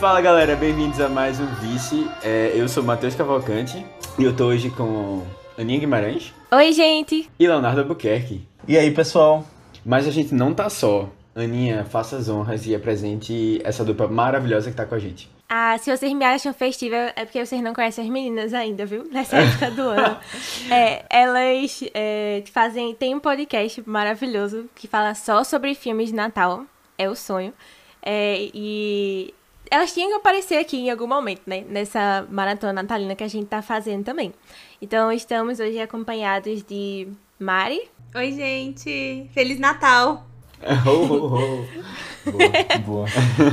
Fala galera, bem-vindos a mais um Vice. É, eu sou o Matheus Cavalcante e eu tô hoje com Aninha Guimarães Oi, gente! e Leonardo Albuquerque. E aí, pessoal? Mas a gente não tá só. Aninha, faça as honras e apresente essa dupla maravilhosa que tá com a gente. Ah, se vocês me acham festiva, é porque vocês não conhecem as meninas ainda, viu? Nessa época do ano. É, elas é, fazem. Tem um podcast maravilhoso que fala só sobre filmes de Natal. É o sonho. É, e elas tinham que aparecer aqui em algum momento, né? Nessa maratona natalina que a gente tá fazendo também. Então, estamos hoje acompanhados de Mari. Oi, gente! Feliz Natal! Oh, oh, oh. Boa. Boa.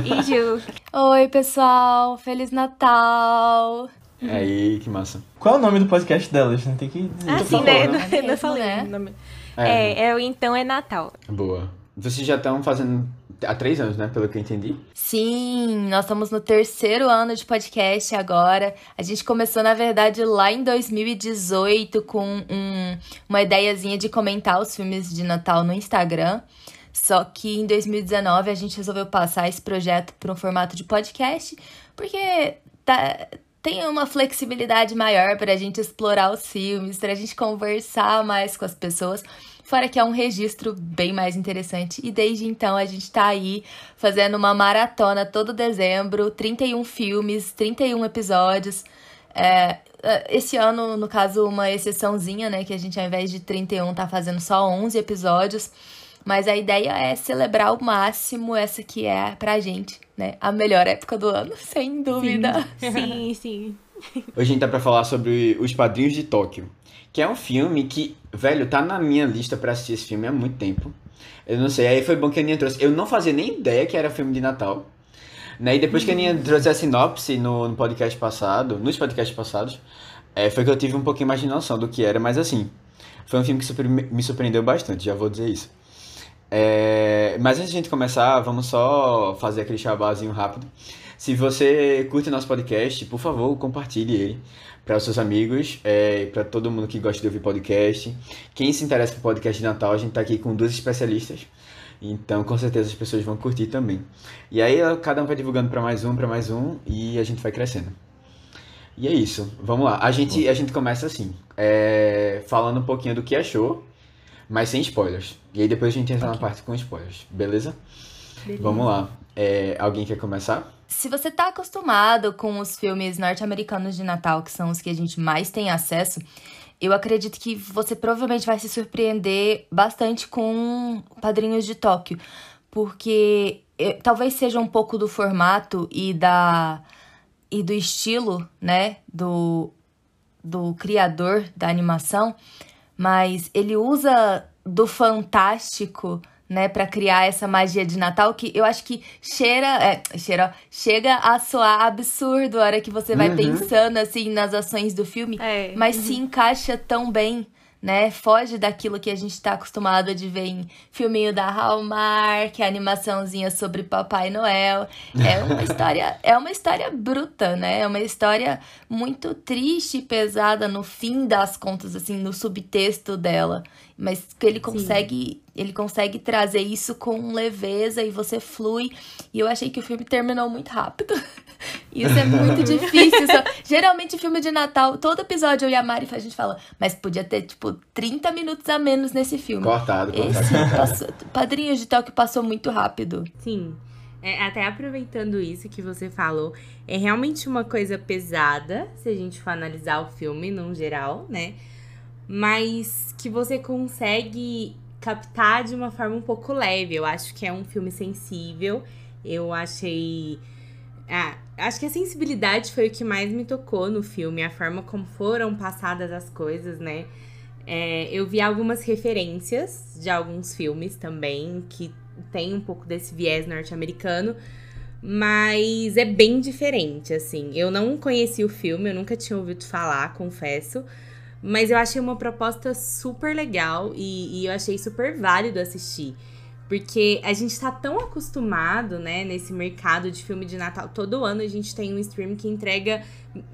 E Ju. Oi, pessoal! Feliz Natal! Aí, que massa. Qual é o nome do podcast delas? né? Tem que dizer. Ah, sim, né? né? Não Mesmo, falei né? o nome. É, É, é o Então é Natal. Boa. Vocês já estão fazendo há três anos, né? Pelo que eu entendi. Sim, nós estamos no terceiro ano de podcast agora. A gente começou, na verdade, lá em 2018 com um- uma ideiazinha de comentar os filmes de Natal no Instagram. Só que em 2019 a gente resolveu passar esse projeto para um formato de podcast, porque tá- tem uma flexibilidade maior para a gente explorar os filmes, para a gente conversar mais com as pessoas. Fora que é um registro bem mais interessante. E desde então a gente tá aí fazendo uma maratona todo dezembro, 31 filmes, 31 episódios. É, é, esse ano, no caso, uma exceçãozinha, né? Que a gente, ao invés de 31, tá fazendo só 11 episódios. Mas a ideia é celebrar ao máximo essa que é pra gente, né? A melhor época do ano, sem dúvida. Sim, sim. Hoje a gente tá pra falar sobre Os Padrinhos de Tóquio, que é um filme que, velho, tá na minha lista pra assistir esse filme há muito tempo. Eu não sei, aí foi bom que a Aninha trouxe. Eu não fazia nem ideia que era filme de Natal. Né? E depois que a Aninha trouxe a sinopse no, no podcast passado, nos podcasts passados, é, foi que eu tive um pouquinho mais de noção do que era, mas assim, foi um filme que super- me surpreendeu bastante, já vou dizer isso. É, mas antes de a gente começar, vamos só fazer aquele chabazinho rápido. Se você curte nosso podcast, por favor, compartilhe ele para os seus amigos, é, para todo mundo que gosta de ouvir podcast. Quem se interessa por podcast de Natal, a gente tá aqui com duas especialistas. Então, com certeza as pessoas vão curtir também. E aí, cada um vai divulgando para mais um, para mais um, e a gente vai crescendo. E é isso. Vamos lá. A gente, a gente começa assim, é, falando um pouquinho do que achou, mas sem spoilers. E aí depois a gente entra na parte com spoilers, beleza? Vamos lá. É, alguém quer começar? Se você tá acostumado com os filmes norte-americanos de Natal, que são os que a gente mais tem acesso, eu acredito que você provavelmente vai se surpreender bastante com Padrinhos de Tóquio, porque eh, talvez seja um pouco do formato e da e do estilo, né, do do criador da animação, mas ele usa do fantástico, né, para criar essa magia de Natal que eu acho que cheira, é, cheira, chega a soar absurdo a hora que você vai Uhum. pensando assim nas ações do filme, É. mas se encaixa tão bem, né? Foge daquilo que a gente tá acostumado de ver em filminho da Hallmark, animaçãozinha sobre Papai Noel. É uma história, é uma história bruta, né? É uma história muito triste e pesada no fim das contas, assim, no subtexto dela. Mas que ele consegue, ele consegue trazer isso com leveza e você flui. E eu achei que o filme terminou muito rápido. Isso é muito difícil. só- Geralmente, filme de Natal, todo episódio eu e a Mari a gente fala, mas podia ter, tipo, 30 minutos a menos nesse filme. Cortado, cortado. Esse passou, Padrinhos de Tóquio passou muito rápido. Sim. É, até aproveitando isso que você falou, é realmente uma coisa pesada, se a gente for analisar o filme num geral, né? Mas que você consegue captar de uma forma um pouco leve. Eu acho que é um filme sensível. Eu achei. Ah, acho que a sensibilidade foi o que mais me tocou no filme, a forma como foram passadas as coisas, né? É, eu vi algumas referências de alguns filmes também que tem um pouco desse viés norte-americano, mas é bem diferente, assim. Eu não conheci o filme, eu nunca tinha ouvido falar, confesso. Mas eu achei uma proposta super legal e, e eu achei super válido assistir. Porque a gente tá tão acostumado, né, nesse mercado de filme de Natal. Todo ano a gente tem um stream que entrega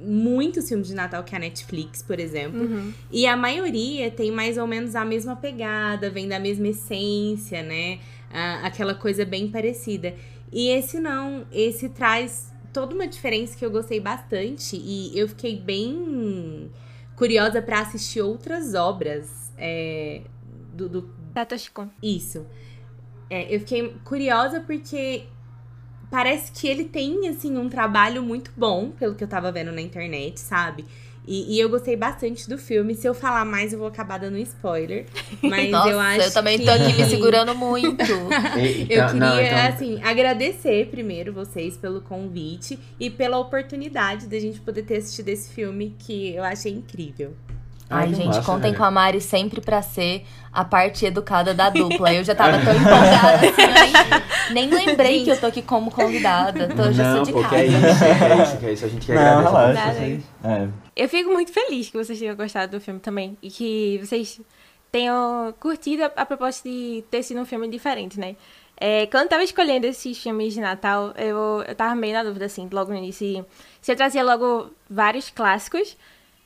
muitos filmes de Natal, que é a Netflix, por exemplo. Uhum. E a maioria tem mais ou menos a mesma pegada, vem da mesma essência, né? Ah, aquela coisa bem parecida. E esse não, esse traz toda uma diferença que eu gostei bastante e eu fiquei bem curiosa pra assistir outras obras é, do, do Satoshi Kon. isso. É, eu fiquei curiosa porque parece que ele tem, assim, um trabalho muito bom, pelo que eu tava vendo na internet, sabe? E, e eu gostei bastante do filme. Se eu falar mais, eu vou acabar dando spoiler. Mas Nossa, eu acho também que... tô aqui me segurando muito. Eu então- queria, não, então- assim, agradecer primeiro vocês pelo convite e pela oportunidade da gente poder ter assistido esse filme que eu achei incrível. Ai, que gente, massa, contem velho. com a Mari sempre pra ser a parte educada da dupla. Eu já tava tão empolgada assim, nem, nem lembrei que eu tô aqui como convidada. Tô, já Não, sou de pô, casa. que é isso, que é isso, que é isso. A gente quer Não, agradecer. relaxa. Vocês- É. Eu fico muito feliz que vocês tenham gostado do filme também. E que vocês tenham curtido a, a proposta de ter sido um filme diferente, né? É, quando eu tava escolhendo esses filmes de Natal, eu, eu tava meio na dúvida, assim, logo no início, se eu trazia logo vários clássicos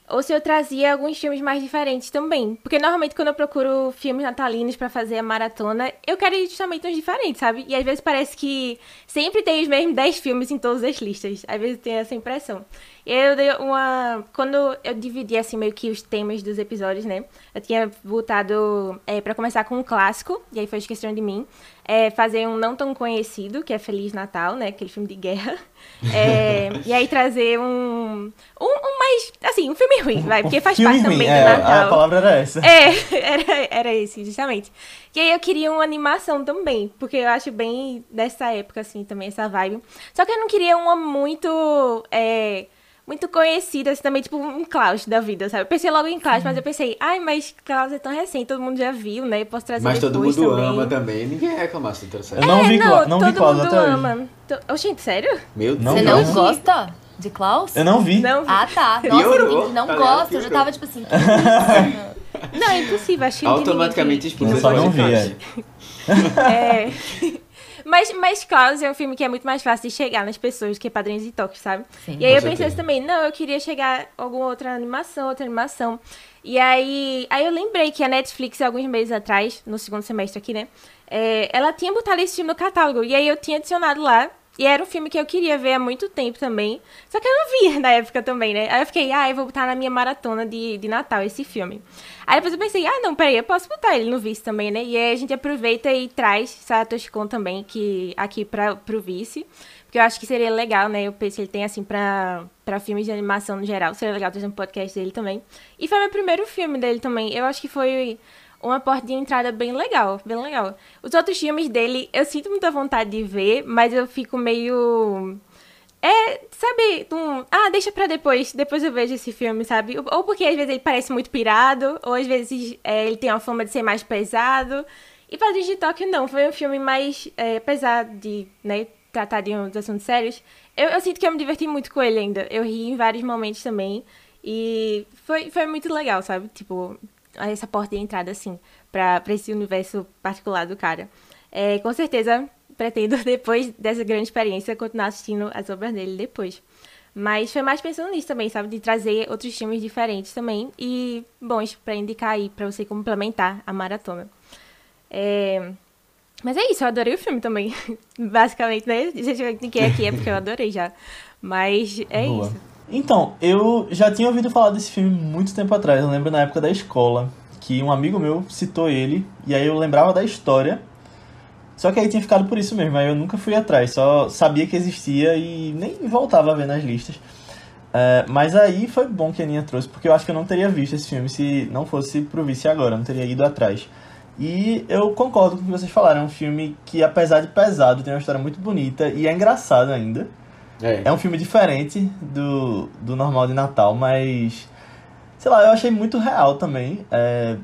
ou se eu trazia alguns filmes mais diferentes também. Porque normalmente quando eu procuro filmes natalinos pra fazer a maratona, eu quero justamente uns diferentes, sabe? E às vezes parece que sempre tem os mesmos 10 filmes em todas as listas. Às vezes tem essa impressão. E eu dei uma. Quando eu dividi assim meio que os temas dos episódios, né? Eu tinha voltado é, para começar com um clássico, e aí foi Esqueceram de Mim. É, fazer um não tão conhecido, que é Feliz Natal, né? Aquele filme de guerra. É, e aí trazer um, um. um mais. Assim, um filme ruim, vai, porque faz Filme parte ruim, também é, do A Natal. palavra era essa. É, era, era esse, justamente. E aí eu queria uma animação também, porque eu acho bem dessa época, assim, também, essa vibe. Só que eu não queria uma muito. É, muito conhecida, assim, também, tipo, um Klaus da vida, sabe? Eu pensei logo em Klaus, mas eu pensei, ai, mas Klaus é tão recente, todo mundo já viu, né? Eu posso trazer Mas todo mundo também. ama também. Ninguém vai reclamar se trouxer. Eu não vi, É, Cla- não vi todo Klaus mundo até hoje. ama. To- Oxente, sério? Meu Deus. Não Você vi. não Não. gosta de Klaus? Eu não vi. Não, Ah, tá. Piorou, Nossa, eu não tá ligado? gosto. Eu já tava tipo assim. não, é impossível, ninguém Automaticamente expulsa Eu só não vi, é. É. Mas, mas Klaus é um filme que é muito mais fácil de chegar nas pessoas do que Padrinhos de Tóquio, sabe? Sim. E aí eu pensei assim também, não, eu queria chegar a alguma outra animação, outra animação. E aí, aí eu lembrei que a Netflix, alguns meses atrás, no segundo semestre aqui, né? é, ela tinha botado esse filme no catálogo. E aí eu tinha adicionado lá. E era um filme que eu queria ver há muito tempo também. Só que eu não via na época também, né? Aí eu fiquei, ah, eu vou botar na minha maratona de, de Natal esse filme. Aí depois eu pensei, ah, não, peraí, eu posso botar ele no vice também, né? E aí a gente aproveita e traz Satoshi Kon também que, aqui pra, pro vice. Porque eu acho que seria legal, né? Eu penso que ele tem, assim, pra, pra filmes de animação no geral. Seria legal trazer um podcast dele também. E foi meu primeiro filme dele também. Eu acho que foi uma porta de entrada bem legal, bem legal. Os outros filmes dele, eu sinto muita vontade de ver, mas eu fico meio... É, sabe, um, ah, deixa pra depois, depois eu vejo esse filme, sabe? Ou porque às vezes ele parece muito pirado, ou às vezes é, ele tem uma forma de ser mais pesado. E Padrinhos de Tóquio não, foi um filme mais, é, apesar de, né, tratar de uns assuntos sérios, eu, eu sinto que eu me diverti muito com ele ainda. Eu ri em vários momentos também, e foi, foi muito legal, sabe? Tipo, essa porta de entrada, assim, pra, pra esse universo particular do cara. É, com certeza, pretendo, depois dessa grande experiência, continuar assistindo as obras dele depois. Mas foi mais pensando nisso também, sabe? De trazer outros filmes diferentes também e bons pra indicar aí, pra você complementar a maratona. É... Mas é isso, eu adorei o filme também. Basicamente, né? Se eu quem aqui é porque eu adorei já. Mas é Boa. isso. Então, eu já tinha ouvido falar desse filme muito tempo atrás. Eu lembro na época da escola que um amigo meu citou ele e aí eu lembrava da história. Só que aí tinha ficado por isso mesmo, aí eu nunca fui atrás, só sabia que existia e nem voltava a ver nas listas. É, mas aí foi bom que a Aninha trouxe, porque eu acho que eu não teria visto esse filme se não fosse pro vice agora, não teria ido atrás. E eu concordo com o que vocês falaram, é um filme que, apesar de pesado, tem uma história muito bonita e é engraçado ainda. É. É um filme diferente do, do normal de Natal, mas. Sei lá, eu achei muito real também. É,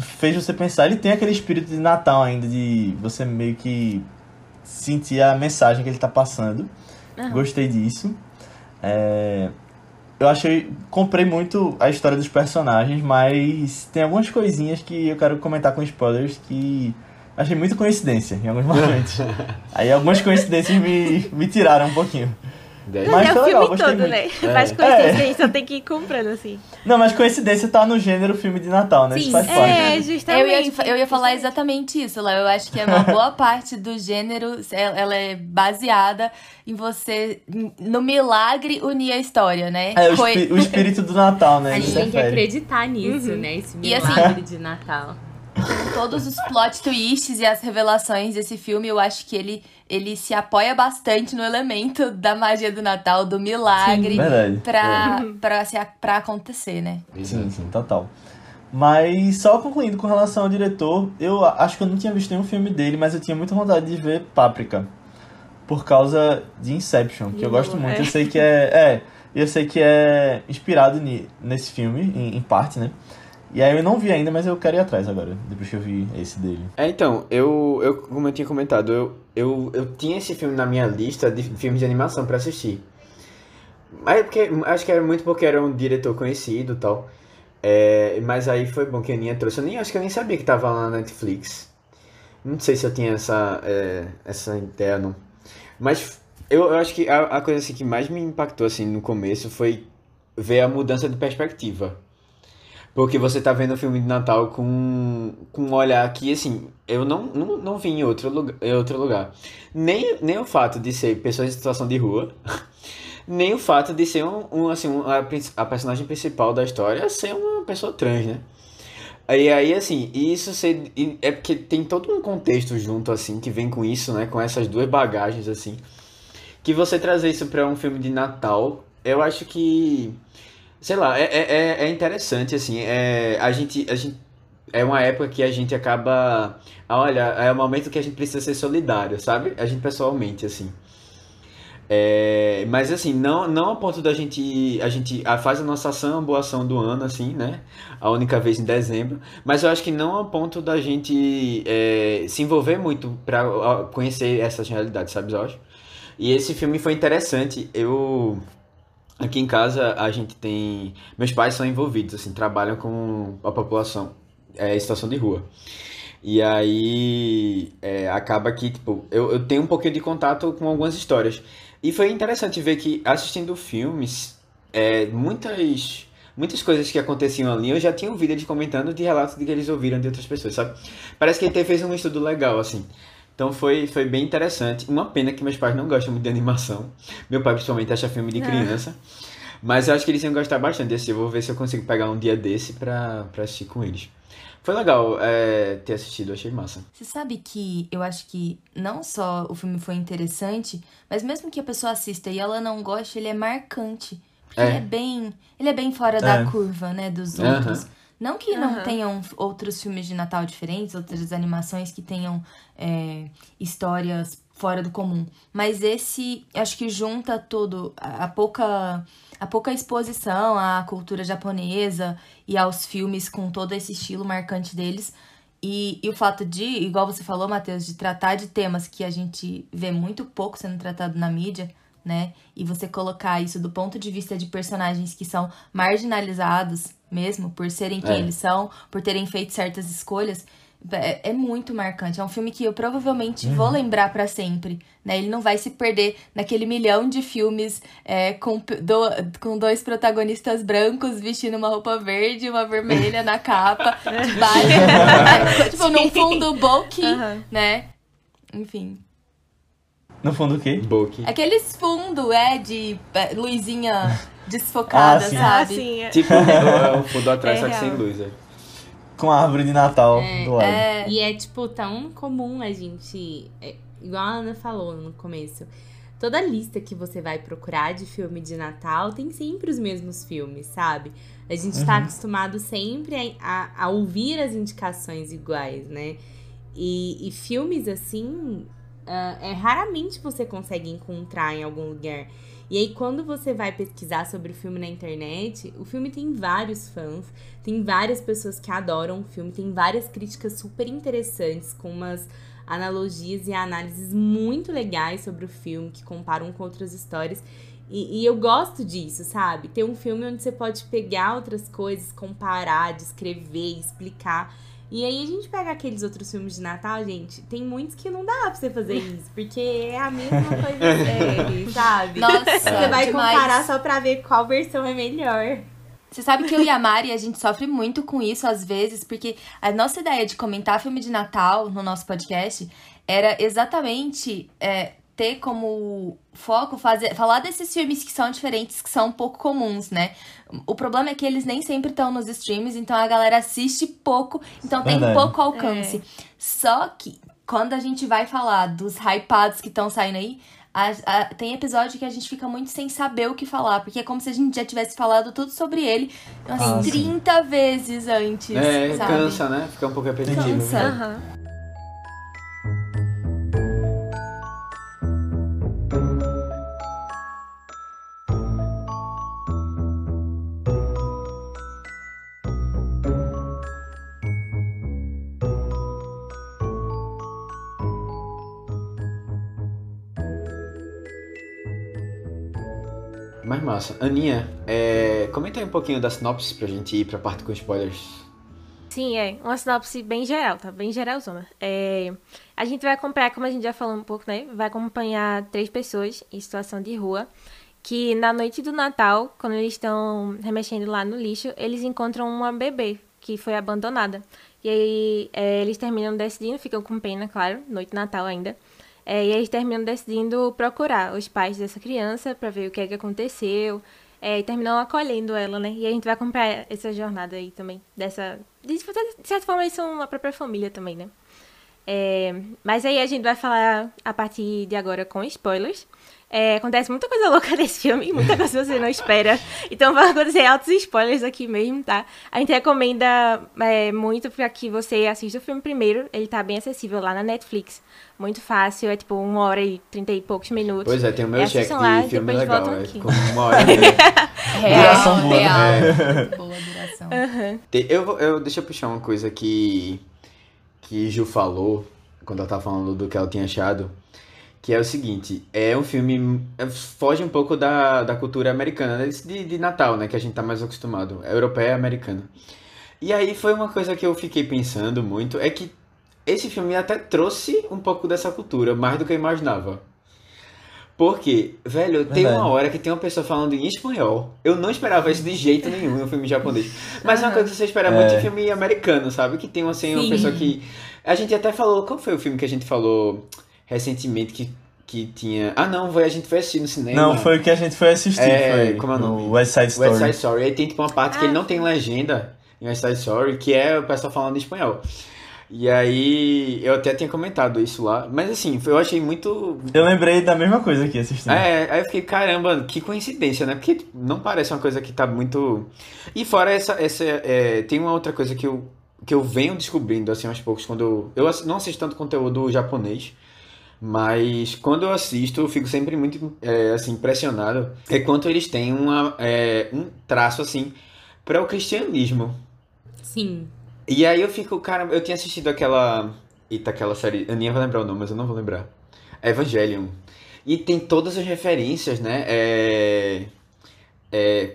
fez você pensar. Ele tem aquele espírito de Natal ainda, de você meio que sentir a mensagem que ele tá passando. Aham. Gostei disso. É, eu achei. Comprei muito a história dos personagens, mas tem algumas coisinhas que eu quero comentar com spoilers que. Achei muita coincidência em alguns momentos. Aí algumas coincidências me, me tiraram um pouquinho. 10. Mas é foi o legal, filme todo, muito. né? É. Mas coincidência, a gente só tem que ir comprando, assim. Não, mas coincidência tá no gênero filme de Natal, né? Isso Sim, faz parte. É, Eu justamente. ia, eu ia falar exatamente isso, Léo. Eu acho que é uma boa parte do gênero, ela ela é baseada em você, no milagre, unir a história, né? É, o, Coi- espi- o espírito do Natal, né? A gente tem que acreditar nisso, né? Esse E assim- milagre de Natal. Todos os plot twists e as revelações desse filme, eu acho que ele, ele se apoia bastante no elemento da magia do Natal, do milagre, Verdade. pra, pra, se, pra acontecer, né? Sim, sim, total. Mas só concluindo com relação ao diretor, eu acho que eu não tinha visto nenhum filme dele, mas eu tinha muita vontade de ver Páprica. Por causa de Inception, que eu gosto muito. é. Eu sei que é. É, eu sei que é inspirado ni- nesse filme, em, em parte, né? E aí eu não vi ainda, mas eu quero ir atrás agora, depois que eu vi esse dele. É, então, eu, eu, como eu tinha comentado, eu, eu, eu tinha esse filme na minha lista de filmes de animação pra assistir. Mas é porque, acho que era muito porque era um diretor conhecido e tal. É, mas aí foi bom que a Aninha trouxe. Eu nem, acho que eu nem sabia que tava lá na Netflix. Não sei se eu tinha essa, é, essa ideia, não. Mas eu, eu acho que a, a coisa assim, que mais me impactou assim, no começo foi ver a mudança de perspectiva. Porque você tá vendo o filme de Natal com, com um olhar que, assim, eu não, não, não vi em outro, lugar, em outro lugar. Nem, nem o fato de ser pessoas em situação de rua, nem o fato de ser um, um, assim, um- a, a personagem principal da história ser uma pessoa trans, né? Aí, aí assim, e isso ser, e é porque tem todo um contexto junto, assim, que vem com isso, né? Com essas duas bagagens, assim. Que você trazer isso pra um filme de Natal, eu acho que Sei lá, é, é, é- é interessante, assim, é, a gente, a gente, é uma época que a gente acaba, ah, olha, é um momento que a gente precisa ser solidário, sabe? A gente pessoalmente, assim. É, mas assim, não, não a ponto da gente, a gente faz a nossa ação, boa ação do ano, assim, né? A única vez em dezembro, mas eu acho que não a ponto da gente é, se envolver muito ah, conhecer essas realidades, sabe, acho? E esse filme foi interessante, eu... Aqui em casa a gente tem. Meus pais são envolvidos, assim, trabalham com a população é, em situação de rua. E aí é, acaba que, tipo, eu, eu tenho um pouquinho de contato com algumas histórias. E foi interessante ver que assistindo filmes, é, muitas, muitas coisas que aconteciam ali eu já tinha ouvido eles comentando de relatos de que eles ouviram de outras pessoas, sabe? Parece que ele fez um estudo legal, assim. Então foi, foi bem interessante. Uma pena que meus pais não gostam muito de animação. Meu pai principalmente acha filme de criança. Mas eu acho que eles iam gostar bastante desse. Eu vou ver se eu consigo pegar um dia desse pra, pra assistir com eles. Foi legal é, ter assistido, achei massa. Você sabe que eu acho que não só o filme foi interessante, mas mesmo que a pessoa assista e ela não goste, ele é marcante. Porque É. ele é bem. Ele é bem fora da É. curva, né, dos outros. Não que não Aham. tenham outros filmes de Natal diferentes, outras animações que tenham é, histórias fora do comum. Mas esse, acho que junta tudo, a, a pouca a pouca exposição à cultura japonesa e aos filmes com todo esse estilo marcante deles. E, e o fato de, igual você falou, Matheus, de tratar de temas que a gente vê muito pouco sendo tratado na mídia, né? E você colocar isso do ponto de vista de personagens que são marginalizados mesmo, por serem quem É. eles são, por terem feito certas escolhas, é, é muito marcante. É um filme que eu provavelmente vou lembrar pra sempre, né? Ele não vai se perder naquele milhão de filmes é, com, do- com dois protagonistas brancos vestindo uma roupa verde e uma vermelha na capa, de baixo, tipo, num fundo bulky, Aham. né? Enfim. No fundo o quê? Boki. Aqueles fundo, é, de é, luzinha desfocada, Ah, sim. Ah, sabe? sim. é. Tipo, o, o fundo atrás, É só que sem luz. É. Com a árvore de Natal do lado. É, E é, tipo, tão comum a gente. é, igual a Ana falou no começo. Toda lista que você vai procurar de filme de Natal tem sempre os mesmos filmes, sabe? A gente tá Uhum. acostumado sempre a, a- a ouvir as indicações iguais, né? E, e filmes assim, ah, é raramente você consegue encontrar em algum lugar. E aí, quando você vai pesquisar sobre o filme na internet, o filme tem vários fãs, tem várias pessoas que adoram o filme, tem várias críticas super interessantes, com umas analogias e análises muito legais sobre o filme, que comparam com outras histórias. E, e eu gosto disso, sabe? Ter um filme onde você pode pegar outras coisas, comparar, descrever, explicar. E aí a gente pega aqueles outros filmes de Natal, gente, tem muitos que não dá pra você fazer isso, porque é a mesma coisa sempre, sabe? Nossa, Você vai demais. comparar só pra ver qual versão é melhor. Você sabe que eu e a Mari, a gente sofre muito com isso às vezes, porque a nossa ideia de comentar filme de Natal no nosso podcast era exatamente é, ter como foco fazer, falar desses filmes que são diferentes, que são um pouco comuns, né? O problema é que eles nem sempre estão nos streams, então a galera assiste pouco, então tem Verdade. pouco alcance. Só que quando a gente vai falar dos hypados que estão saindo aí, a- a- tem episódio que a gente fica muito sem saber o que falar, porque é como se a gente já tivesse falado tudo sobre ele umas Ah, sim. 30 vezes antes, É, sabe? cansa, né? Fica um pouco repetitivo. Cansa. né? Aham. Mas massa. Aninha, é... comenta aí um pouquinho da sinopse pra gente ir pra parte com spoilers. Sim, é. Uma sinopse bem geral, tá? Bem geralzona. É, a gente vai acompanhar, como a gente já falou um pouco, né? Vai acompanhar três pessoas em situação de rua. Que na noite do Natal, quando eles estão remexendo lá no lixo, eles encontram uma bebê que foi abandonada. E aí é, eles terminam decidindo, ficam com pena, claro, noite de Natal ainda. É, e eles terminam decidindo procurar os pais dessa criança pra ver o que é que aconteceu. É, e terminam acolhendo ela, né? E a gente vai acompanhar essa jornada aí também. Dessa. De certa forma, eles são a própria família também, né? É, mas aí a gente vai falar a partir de agora com spoilers. É, acontece muita coisa louca nesse filme, muita coisa que você não espera. Então vai acontecer altos spoilers aqui mesmo, tá? A gente recomenda é, muito pra que você assista o filme primeiro. Ele tá bem acessível lá na Netflix. Muito fácil, é tipo uma hora e trinta e poucos minutos. Pois é, tem o meu É, lá de filme legal. É com uma hora e. Real, Duração boa, real. né? Boa duração. Te- Eu, eu, deixa eu puxar uma coisa que, que Ju falou, quando ela tava falando do que ela tinha achado, que é o seguinte, é um filme, é, foge um pouco da, da cultura americana, né, de, de Natal, né, que a gente tá mais acostumado, é europeia e americana. E aí foi uma coisa que eu fiquei pensando muito, é que esse filme até trouxe um pouco dessa cultura, mais do que eu imaginava. Porque, velho, tem Verdade. uma hora que tem uma pessoa falando em espanhol. Eu não esperava isso de jeito nenhum no filme japonês. Mas é uma coisa que você espera muito É. em filme americano, sabe? Que tem assim, uma Sim. pessoa que. A gente até falou. Qual foi o filme que a gente falou recentemente que, que tinha. Ah, não, foi, a gente foi assistir no cinema. Não, foi o que a gente foi assistir. É, foi como é o nome? West Side Story. West Side Story. Aí tem tipo uma parte que Ah. ele não tem legenda em West Side Story, que é o pessoal falando em espanhol. E aí, eu até tinha comentado isso lá. Mas assim, eu achei muito Eu lembrei da mesma coisa aqui assistindo. é, aí eu fiquei, caramba, que coincidência, né? Porque tipo, não parece uma coisa que tá muito. E fora essa. essa é, tem uma outra coisa que eu, que eu venho descobrindo, assim, aos poucos, quando eu. Eu não assisto tanto conteúdo japonês, mas quando eu assisto, eu fico sempre muito, é, assim, impressionado. É quanto eles têm uma, é, um traço, assim, para o cristianismo. Sim. E aí eu fico, cara, eu tinha assistido aquela. Eita, aquela série. A Aninha vai lembrar o nome, mas eu não vou lembrar. Evangelion. E tem todas as referências, né? É, é,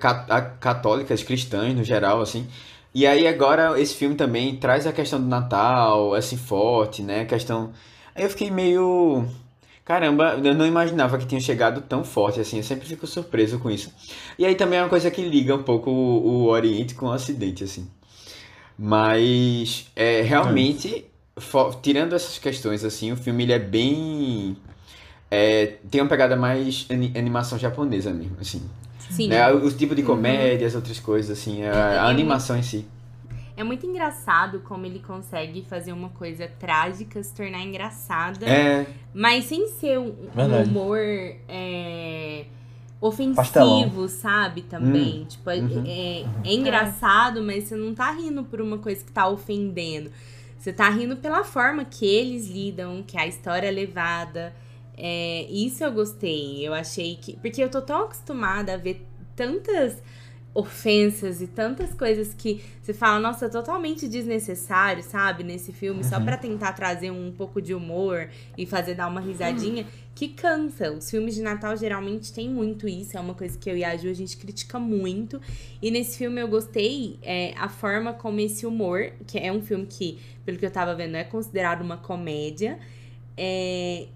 católicas, cristãs no geral, assim. E aí agora esse filme também traz a questão do Natal, assim, forte, né? A questão. Aí eu fiquei meio. Caramba, eu não imaginava que tinha chegado tão forte assim. Eu sempre fico surpreso com isso. E aí também é uma coisa que liga um pouco o, o Oriente com o Ocidente, assim. Mas é, realmente, fo- tirando essas questões, assim, o filme ele é bem. é, tem uma pegada mais ani- animação japonesa mesmo, assim. Sim. Né? O tipo de comédia, as outras coisas, assim, a, a animação em si. É muito engraçado como ele consegue fazer uma coisa trágica se tornar engraçada, É, mas sem ser um, um humor é, ofensivo, Pastelão. sabe? Também. Tipo, é, Uhum. é- é engraçado, mas você não tá rindo por uma coisa que tá ofendendo. Você tá rindo pela forma que eles lidam, que a história é levada. É, isso eu gostei. Eu achei que. Porque eu tô tão acostumada a ver tantas ofensas e tantas coisas que você fala, nossa, totalmente desnecessário, sabe? Nesse filme, só pra tentar trazer um pouco de humor e fazer dar uma risadinha. que cansa. Os filmes de Natal geralmente tem muito isso, é uma coisa que eu e a Ju a gente critica muito. E nesse filme eu gostei é, a forma como esse humor, que é um filme que, pelo que eu tava vendo, é considerado uma comédia, é,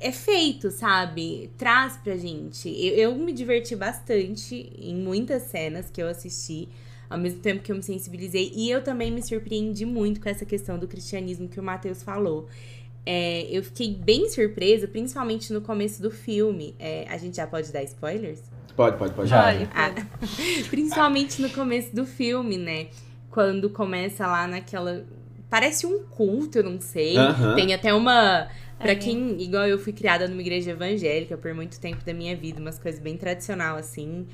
é feito, sabe? Traz pra gente. Eu, eu me diverti bastante em muitas cenas que eu assisti ao mesmo tempo que eu me sensibilizei. E eu também me surpreendi muito com essa questão do cristianismo que o Matheus falou. É, eu fiquei bem surpresa, principalmente no começo do filme. É, a gente já pode dar spoilers? Pode, pode, pode. Já. Ah, principalmente no começo do filme, né? Quando começa lá naquela. Parece um culto, eu não sei. Aham. Tem até uma. Pra É. quem, igual eu fui criada numa igreja evangélica por muito tempo da minha vida, umas coisas bem tradicional assim.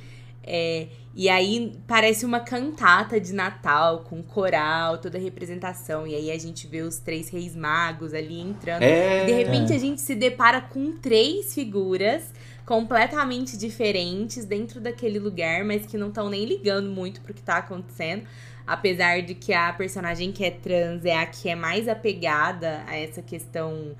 É, e aí parece uma cantata de Natal, com coral, toda a representação. E aí a gente vê os três reis magos ali entrando. É. De repente a gente se depara com três figuras completamente diferentes dentro daquele lugar, mas que não estão nem ligando muito pro que tá acontecendo. Apesar de que a personagem que é trans é a que é mais apegada a essa questão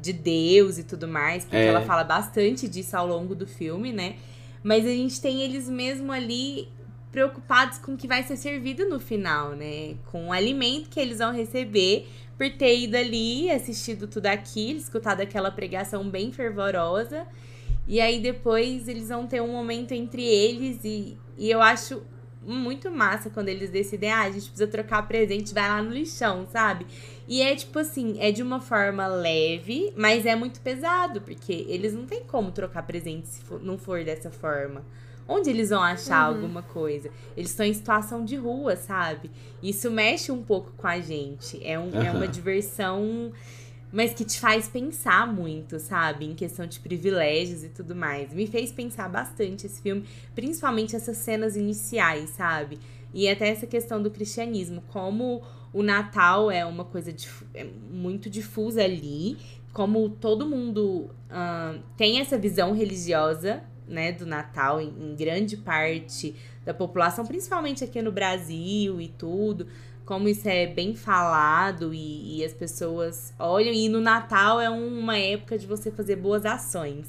de Deus e tudo mais, porque É. ela fala bastante disso ao longo do filme, né? Mas a gente tem eles mesmo ali preocupados com o que vai ser servido no final, né? Com o alimento que eles vão receber por ter ido ali, assistido tudo aquilo, escutado aquela pregação bem fervorosa. E aí depois eles vão ter um momento entre eles e, e eu acho muito massa quando eles decidem, ah, a gente precisa trocar presente, vai lá no lixão, sabe? E é tipo assim, é de uma forma leve, mas é muito pesado, porque eles não tem como trocar presente se for- não for dessa forma. Onde eles vão achar alguma coisa? Eles estão em situação de rua, sabe? Isso mexe um pouco com a gente. É, um, é uma diversão, mas que te faz pensar muito, sabe? Em questão de privilégios e tudo mais. Me fez pensar bastante esse filme, principalmente essas cenas iniciais, sabe? E até essa questão do cristianismo, como o Natal é uma coisa dif- é muito difusa ali, como todo mundo ahn, tem essa visão religiosa, né, do Natal em, em grande parte da população, principalmente aqui no Brasil e tudo, como isso é bem falado e, e as pessoas olham, e no Natal é uma época de você fazer boas ações.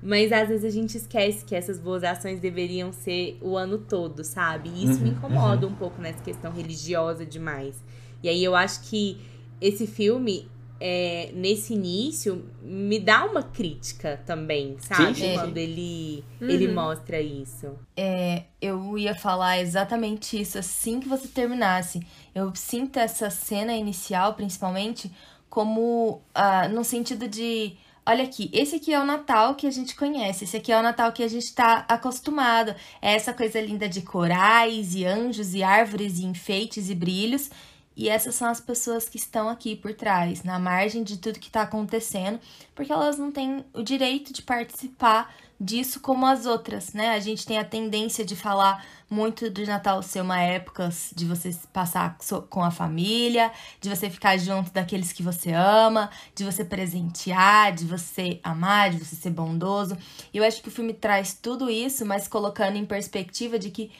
Mas às vezes a gente esquece que essas boas ações deveriam ser o ano todo, sabe? E isso me Uhum, incomoda um pouco nessa questão religiosa demais. E aí eu acho que esse filme, é, nesse início, me dá uma crítica também, sabe? Sim, sim, Quando sim. ele, Uhum. ele mostra isso. É, eu ia falar exatamente isso assim que você terminasse. Eu sinto essa cena inicial, principalmente, como ah, no sentido de. Olha aqui, esse aqui é o Natal que a gente conhece, esse aqui é o Natal que a gente tá acostumado. É essa coisa linda de corais e anjos e árvores e enfeites e brilhos. E essas são as pessoas que estão aqui por trás, na margem de tudo que tá acontecendo, porque elas não têm o direito de participar disso como as outras, né? A gente tem a tendência de falar muito do Natal ser uma época de você passar com a família, de você ficar junto daqueles que você ama, de você presentear, de você amar, de você ser bondoso. E eu acho que o filme traz tudo isso, mas colocando em perspectiva de que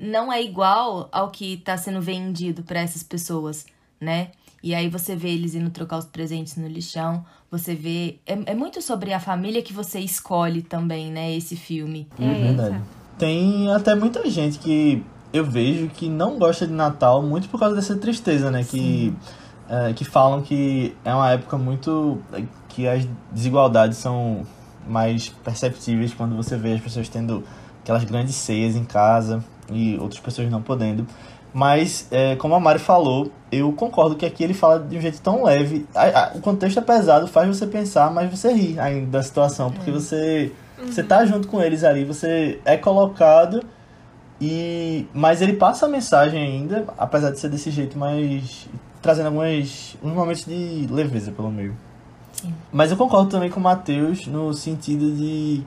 não é igual ao que tá sendo vendido para essas pessoas, né? E aí você vê eles indo trocar os presentes no lixão, você vê. É, é muito sobre a família que você escolhe também, né? Esse filme. É Verdade. essa. Tem até muita gente que eu vejo que não gosta de Natal muito por causa dessa tristeza, né? Que, é, que falam que é uma época muito. que as desigualdades são mais perceptíveis quando você vê as pessoas tendo aquelas grandes ceias em casa e outras pessoas não podendo. Mas, é, como a Mari falou, eu concordo que aqui ele fala de um jeito tão leve. A- a- o contexto é pesado, faz você pensar, mas você ri ainda da situação, porque você, você tá junto com eles ali, você é colocado, e mas ele passa a mensagem ainda, apesar de ser desse jeito, mas trazendo alguns uns momentos de leveza pelo meio. Sim. Mas eu concordo também com o Matheus no sentido de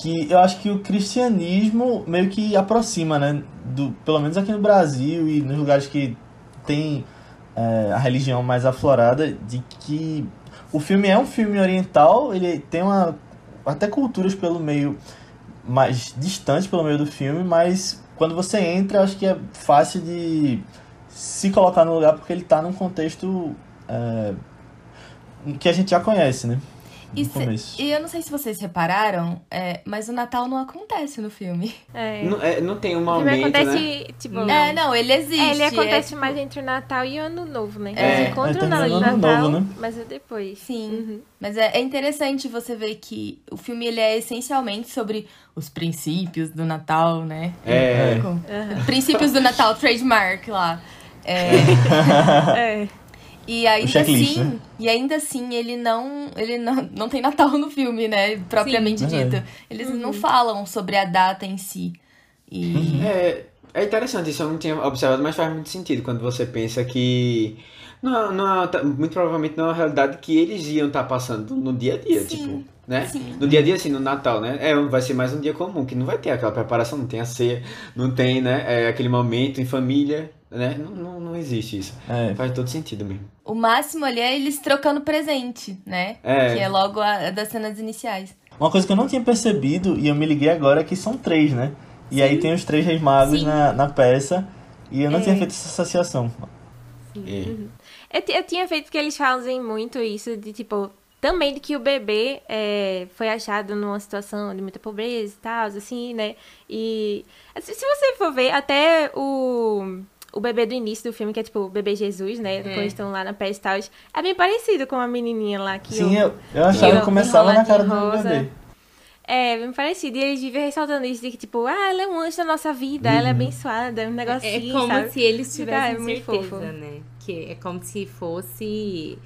que eu acho que o cristianismo meio que aproxima, né? Do, pelo menos aqui no Brasil e nos lugares que tem é, a religião mais aflorada, de que o filme é um filme oriental, ele tem uma até culturas pelo meio mais distantes pelo meio do filme, mas quando você entra, acho que é fácil de se colocar no lugar porque ele tá num contexto é, que a gente já conhece, né? E, se- e eu não sei se vocês repararam, é, mas o Natal não acontece no filme. É. Não, é, não tem um O momento, filme acontece, né? tipo... Não. É, não, ele existe. É, ele acontece tipo- mais entre o Natal e o Ano Novo, né? É. Eles encontram É, na no Ano Natal, Novo, né? mas é depois. Sim. Uhum. Mas é, é interessante você ver que o filme ele é essencialmente sobre os princípios do Natal, né? É. Com- Princípios do Natal, trademark lá. É, É. e ainda assim, né? e ainda assim ele não, ele não, não tem Natal no filme, né? Propriamente Sim. dito. Verdade. Eles não falam sobre a data em si. E É, é interessante, isso eu não tinha observado, mas faz muito sentido quando você pensa que. Não, não, tá- muito provavelmente não é uma realidade que eles iam estar passando no dia a dia, Sim, tipo, né? sim. No dia a dia, assim, no Natal, né? É, vai ser mais um dia comum, que não vai ter aquela preparação, não tem a ceia, não tem, né? É, aquele momento em família, né? Não, não, não existe isso. É. Faz todo sentido mesmo. o máximo ali é eles trocando presente, né? É. Que é logo a, a das cenas iniciais. Uma coisa que eu não tinha percebido e eu me liguei agora é que são três, né? E aí tem os três reis magos Sim. na, na peça e eu não É. tinha feito essa associação. É. Eu, ti- eu tinha feito porque eles fazem muito isso de tipo. Também de que o bebê é, foi achado numa situação de muita pobreza e tal, assim, né? E se você for ver, até o, o bebê do início do filme, que é tipo o bebê Jesus, né? Quando eles estão lá na peça e tal, é bem parecido com a menininha lá que Sim, eu, eu achava eu- que começava na cara do enroladinho bebê. rosa. É, bem parecido. E eles vivem ressaltando isso de que, tipo, ah, ela é um anjo da nossa vida, ela é abençoada, um É negocinho, como sabe? se eles Fica, tivessem é muito certeza, fofo. né? Que é como se fosse.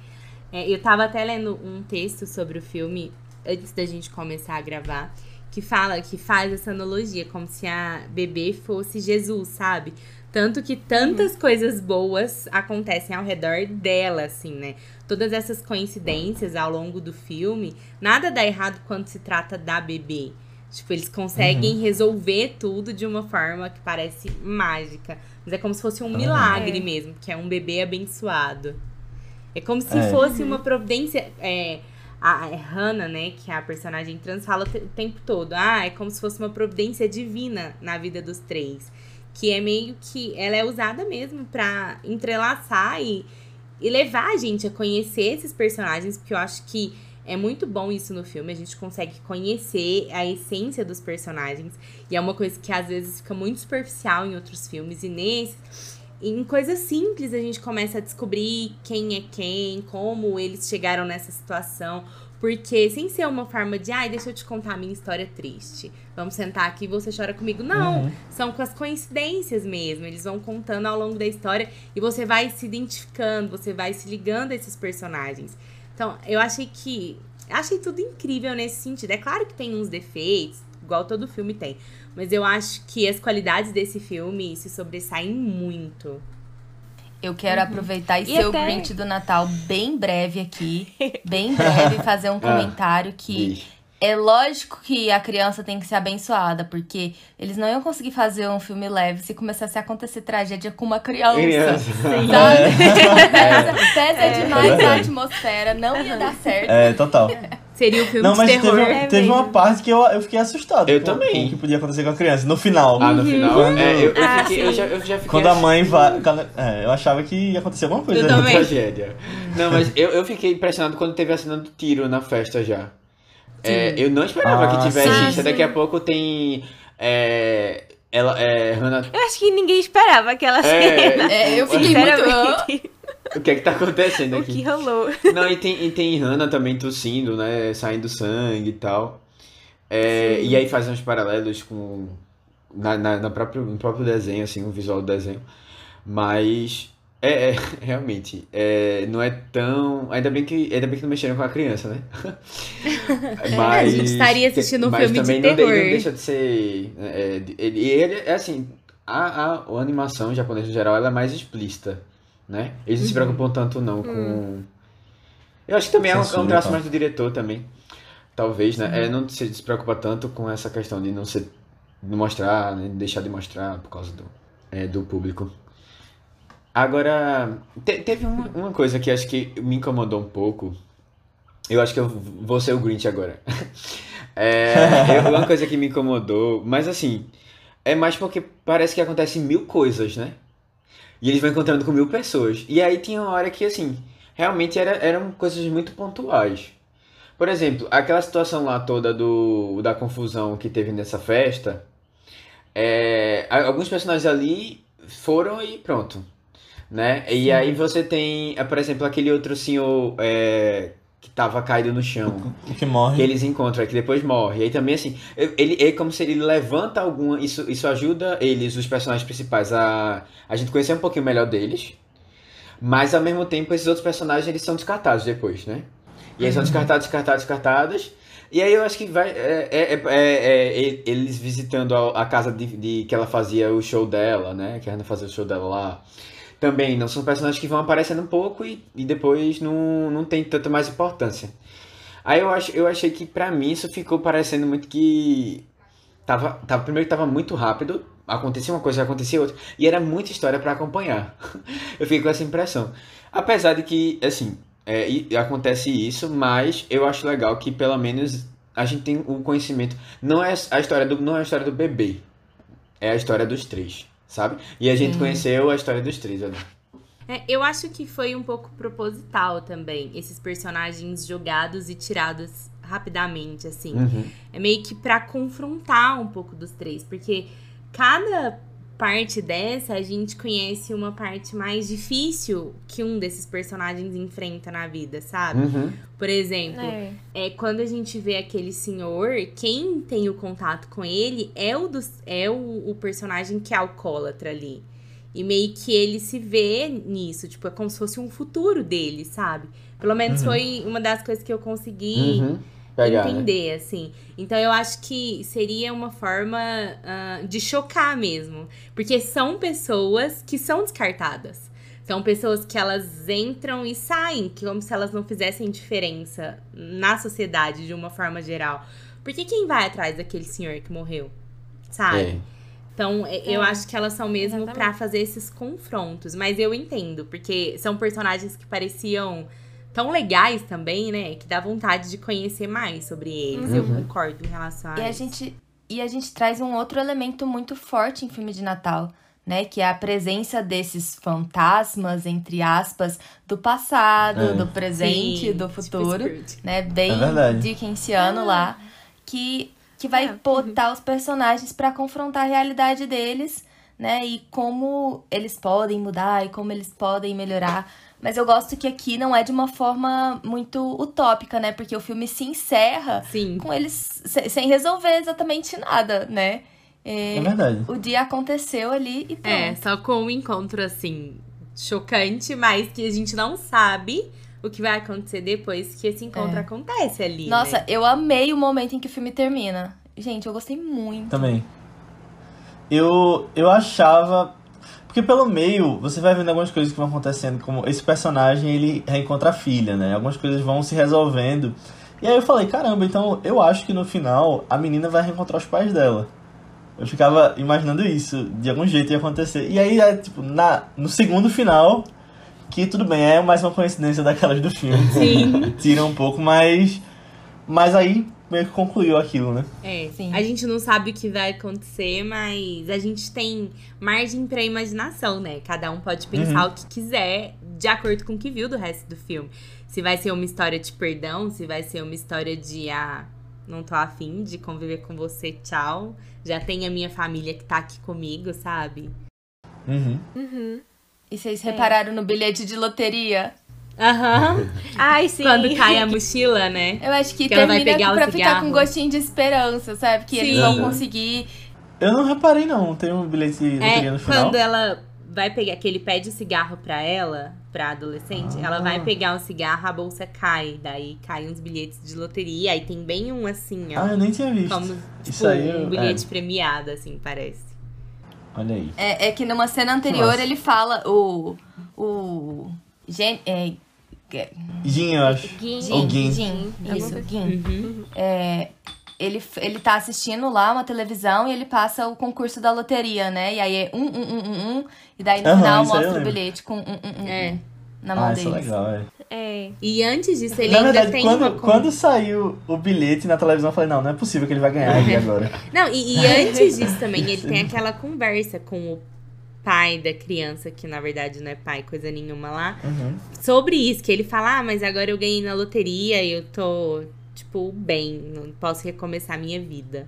é, eu tava até lendo um texto sobre o filme antes da gente começar a gravar, que fala, que faz essa analogia, como se a bebê fosse Jesus, sabe? Tanto que tantas Uhum. coisas boas acontecem ao redor dela, assim, né? Todas essas coincidências ao longo do filme, nada dá errado quando se trata da bebê. Tipo, eles conseguem resolver tudo de uma forma que parece mágica. Mas é como se fosse um milagre É. mesmo, que é um bebê abençoado. É como se É. fosse uma providência. É, a Hannah, né, que é a personagem trans, fala o tempo todo. Ah, é como se fosse uma providência divina na vida dos três. Que é meio que. Ela é usada mesmo pra entrelaçar e, e levar a gente a conhecer esses personagens, porque eu acho que é muito bom isso no filme. A gente consegue conhecer a essência dos personagens. E é uma coisa que às vezes fica muito superficial em outros filmes. E nesse, em coisas simples, a gente começa a descobrir quem é quem, como eles chegaram nessa situação. Porque sem ser uma forma de, ai, deixa eu te contar a minha história triste. Vamos sentar aqui e você chora comigo. Não, Uhum. são com as coincidências mesmo. Eles vão contando ao longo da história e você vai se identificando, você vai se ligando a esses personagens. Então, eu achei que. Achei tudo incrível nesse sentido. É claro que tem uns defeitos, igual todo filme tem. Mas eu acho que as qualidades desse filme se sobressaem muito. Eu quero aproveitar e, E ser o até- Grinch do Natal bem breve aqui. Bem breve, fazer um comentário que é lógico que a criança tem que ser abençoada, porque eles não iam conseguir fazer um filme leve se começasse a acontecer tragédia com uma criança. Criança. Sabe? Pesa, pesa demais a verdade. atmosfera, não ia dar certo. É, total. Seria um filme Não, de mas terror. teve, É teve uma parte que eu, eu fiquei assustado. Eu com, também. Com o que podia acontecer com a criança. No final. Ah, no final? Quando- É, eu, eu, Ah, fiquei, eu, já, eu já fiquei Quando a mãe vai. quando- é, eu achava que ia acontecer alguma coisa. Eu tragédia. Não, mas eu, eu fiquei impressionado quando teve a cena do tiro na festa já. É, eu não esperava Ah, que tivesse sim. isso. Daqui a pouco tem. É, ela, é, Hannah. Eu acho que ninguém esperava aquela cena. É, eu fiquei muito. O que é que tá acontecendo o aqui? que rolou. Não, e tem, e tem Hannah também tossindo, né? Saindo sangue e tal. É, e aí faz uns paralelos com. Na, na, na próprio, no próprio desenho, assim, o visual do desenho. Mas. É, é, realmente. É, não é tão. Ainda bem, que, ainda bem que não mexeram com a criança, né? a gente estaria assistindo um mas filme de também não terror. Não, deixa de ser. É, de- ele, e ele é assim. A, a, a animação japonesa em geral ela é mais explícita, né? Eles não se preocupam tanto não com. Eu acho que também é um, é um Censura, traço tá. mais do diretor também. Talvez, né? É, não se, preocupa tanto com essa questão de não ser. Não mostrar, né? deixar de mostrar por causa do, é, do público. Agora, te- teve uma, uma coisa que acho que me incomodou um pouco. Eu acho que eu vou ser o Grinch agora. É, uma coisa que me incomodou, mas assim, é mais porque parece que acontecem mil coisas, né? E eles vão encontrando com mil pessoas. E aí tinha uma hora que, assim, realmente era, eram coisas muito pontuais. Por exemplo, aquela situação lá toda do, da confusão que teve nessa festa, é, alguns personagens ali foram e pronto, né? E aí você tem, por exemplo, aquele outro senhor é, que tava caído no chão. Que morre. que eles encontram, que depois morre. E aí também, assim, ele é como se ele levanta alguma. Isso, isso ajuda eles, os personagens principais, a, a gente conhecer um pouquinho melhor deles. Mas ao mesmo tempo, esses outros personagens eles são descartados depois, né? E eles são descartados, descartados, descartados. E aí eu acho que vai. É, é, é- é- é eles visitando a, a casa de, de que ela fazia o show dela, né? Que a Hannah fazia o show dela lá. Também não são personagens que vão aparecendo um pouco e, e depois não, não tem tanta mais importância. Aí eu, acho, eu achei que pra mim isso ficou parecendo muito que. Tava, tava, primeiro que tava muito rápido, acontecia uma coisa, acontecia outra, e era muita história pra acompanhar. eu fiquei com essa impressão. Apesar de que, assim, é, e- acontece isso, mas eu acho legal que pelo menos a gente tem o conhecimento. Não é a história do, não é a história do bebê, é a história dos três, sabe? E a gente conheceu a história dos três ali. É, eu acho que foi um pouco proposital também, esses personagens jogados e tirados rapidamente, assim. Uhum. É meio que pra confrontar um pouco dos três, porque cada parte dessa a gente conhece uma parte mais difícil que um desses personagens enfrenta na vida, sabe? Uhum. Por exemplo, É. é quando a gente vê aquele senhor, quem tem o contato com ele é o dos, é o, o personagem que é alcoólatra ali. E meio que ele se vê nisso, tipo, é como se fosse um futuro dele, sabe? Pelo menos foi uma das coisas que eu consegui Uhum. Pegar, né? entender, assim. Então eu acho que seria uma forma ah, de chocar mesmo. Porque são pessoas que são descartadas. São pessoas que elas entram e saem, que como se elas não fizessem diferença na sociedade de uma forma geral. Porque quem vai atrás daquele senhor que morreu? Sabe? É. Então, é, eu É, acho que elas são mesmo pra fazer esses confrontos. Mas eu entendo, porque são personagens que pareciam tão legais também, né? Que dá vontade de conhecer mais sobre eles. Eu Uhum. concordo em relação a E a isso. gente e a gente traz um outro elemento muito forte em filme de Natal, né, que é a presença desses fantasmas entre aspas do passado, É. do presente, Sim, do tipo futuro, Scrooge. né, bem É. Dickensiano lá, que que vai É. botar os personagens pra confrontar a realidade deles, né, e como eles podem mudar e como eles podem melhorar. Mas eu gosto que aqui não é de uma forma muito utópica, né? Porque o filme se encerra Sim. com eles se- sem resolver exatamente nada, né? É, É verdade. o dia aconteceu ali e pronto. É, só com um encontro assim, chocante, mas que a gente não sabe o que vai acontecer depois que esse encontro É. acontece ali. Nossa, né? eu amei o momento em que o filme termina. Gente, eu gostei muito. Também. Eu, eu achava. Porque pelo meio, você vai vendo algumas coisas que vão acontecendo, como esse personagem ele reencontra a filha, né? Algumas coisas vão se resolvendo. E aí eu falei, caramba, então eu acho que no final a menina vai reencontrar os pais dela. Eu ficava imaginando isso, de algum jeito ia acontecer. E aí, é, tipo, na, no segundo final, que tudo bem, é mais uma coincidência daquelas do filme. Sim. Tira um pouco, mas. Mas aí meio que concluiu aquilo, né? É, Sim. a gente não sabe o que vai acontecer, mas a gente tem margem pra imaginação, né? Cada um pode pensar o que quiser, de acordo com o que viu do resto do filme. Se vai ser uma história de perdão, se vai ser uma história de ah, não tô afim de conviver com você, tchau. Já tem a minha família que tá aqui comigo, sabe? Uhum. Uhum. E vocês É. repararam no bilhete de loteria? Aham. Ai, sim. Quando cai a mochila, né? Eu acho que, Que ela vai termina pegar pra ficar com cigarro. gostinho de esperança, sabe? Que eles Sim. vão Uhum. conseguir. Eu não reparei, não. Tem um bilhete de loteria É, no final. quando ela vai pegar, que ele pede o cigarro pra ela, pra adolescente, ela vai Ah. pegar o cigarro, a bolsa cai. Daí caem uns bilhetes de loteria. Aí tem bem um assim, ó. Ah, eu nem tinha visto. como, tipo, Isso aí eu- um bilhete premiado, assim, parece. Olha aí. É, é que numa cena anterior Nossa. ele fala o. O. Gen, é, Gin, eu acho. Gin. Ou Gin. Gin, isso, Gin. Uhum. É, ele, ele tá assistindo lá uma televisão e ele passa o concurso da loteria, né? E aí é um, um, um, um, um. E daí no Aham, final mostra o bilhete com um, um, um, É. na mão Ah, isso é deles. legal, é. É. E antes disso, ele Na ainda verdade, tem quando, uma. quando saiu o bilhete na televisão, eu falei, não, não é possível que ele vai ganhar aí agora. Não, e, e antes disso também, ele tem aquela conversa com o pai da criança, que na verdade não é pai, coisa nenhuma lá. Uhum. sobre isso, que ele fala, ah, mas agora eu ganhei na loteria e eu tô tipo, bem, não posso recomeçar a minha vida.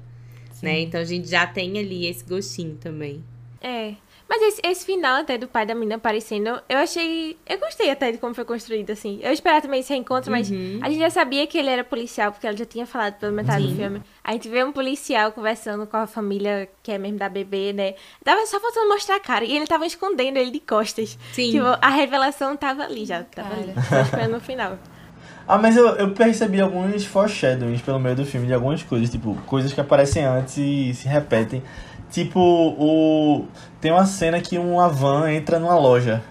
Né? Então a gente já tem ali esse gostinho também. É. Mas esse, esse final até do pai da menina aparecendo, eu achei. Eu gostei até de como foi construído, assim. Eu esperava também esse reencontro, mas Uhum. a gente já sabia que ele era policial, porque ela já tinha falado pela metade do filme. A gente vê um policial conversando com a família que é mesmo da bebê, né? Tava só faltando mostrar a cara. E ele tava escondendo ele de costas. Sim. Tipo, a revelação tava ali já. Tava ali. Só esperando no final. Ah, mas eu, eu percebi alguns foreshadowings pelo meio do filme de algumas coisas, tipo, coisas que aparecem antes e se repetem. Tipo, o. Tem uma cena que uma van entra numa loja.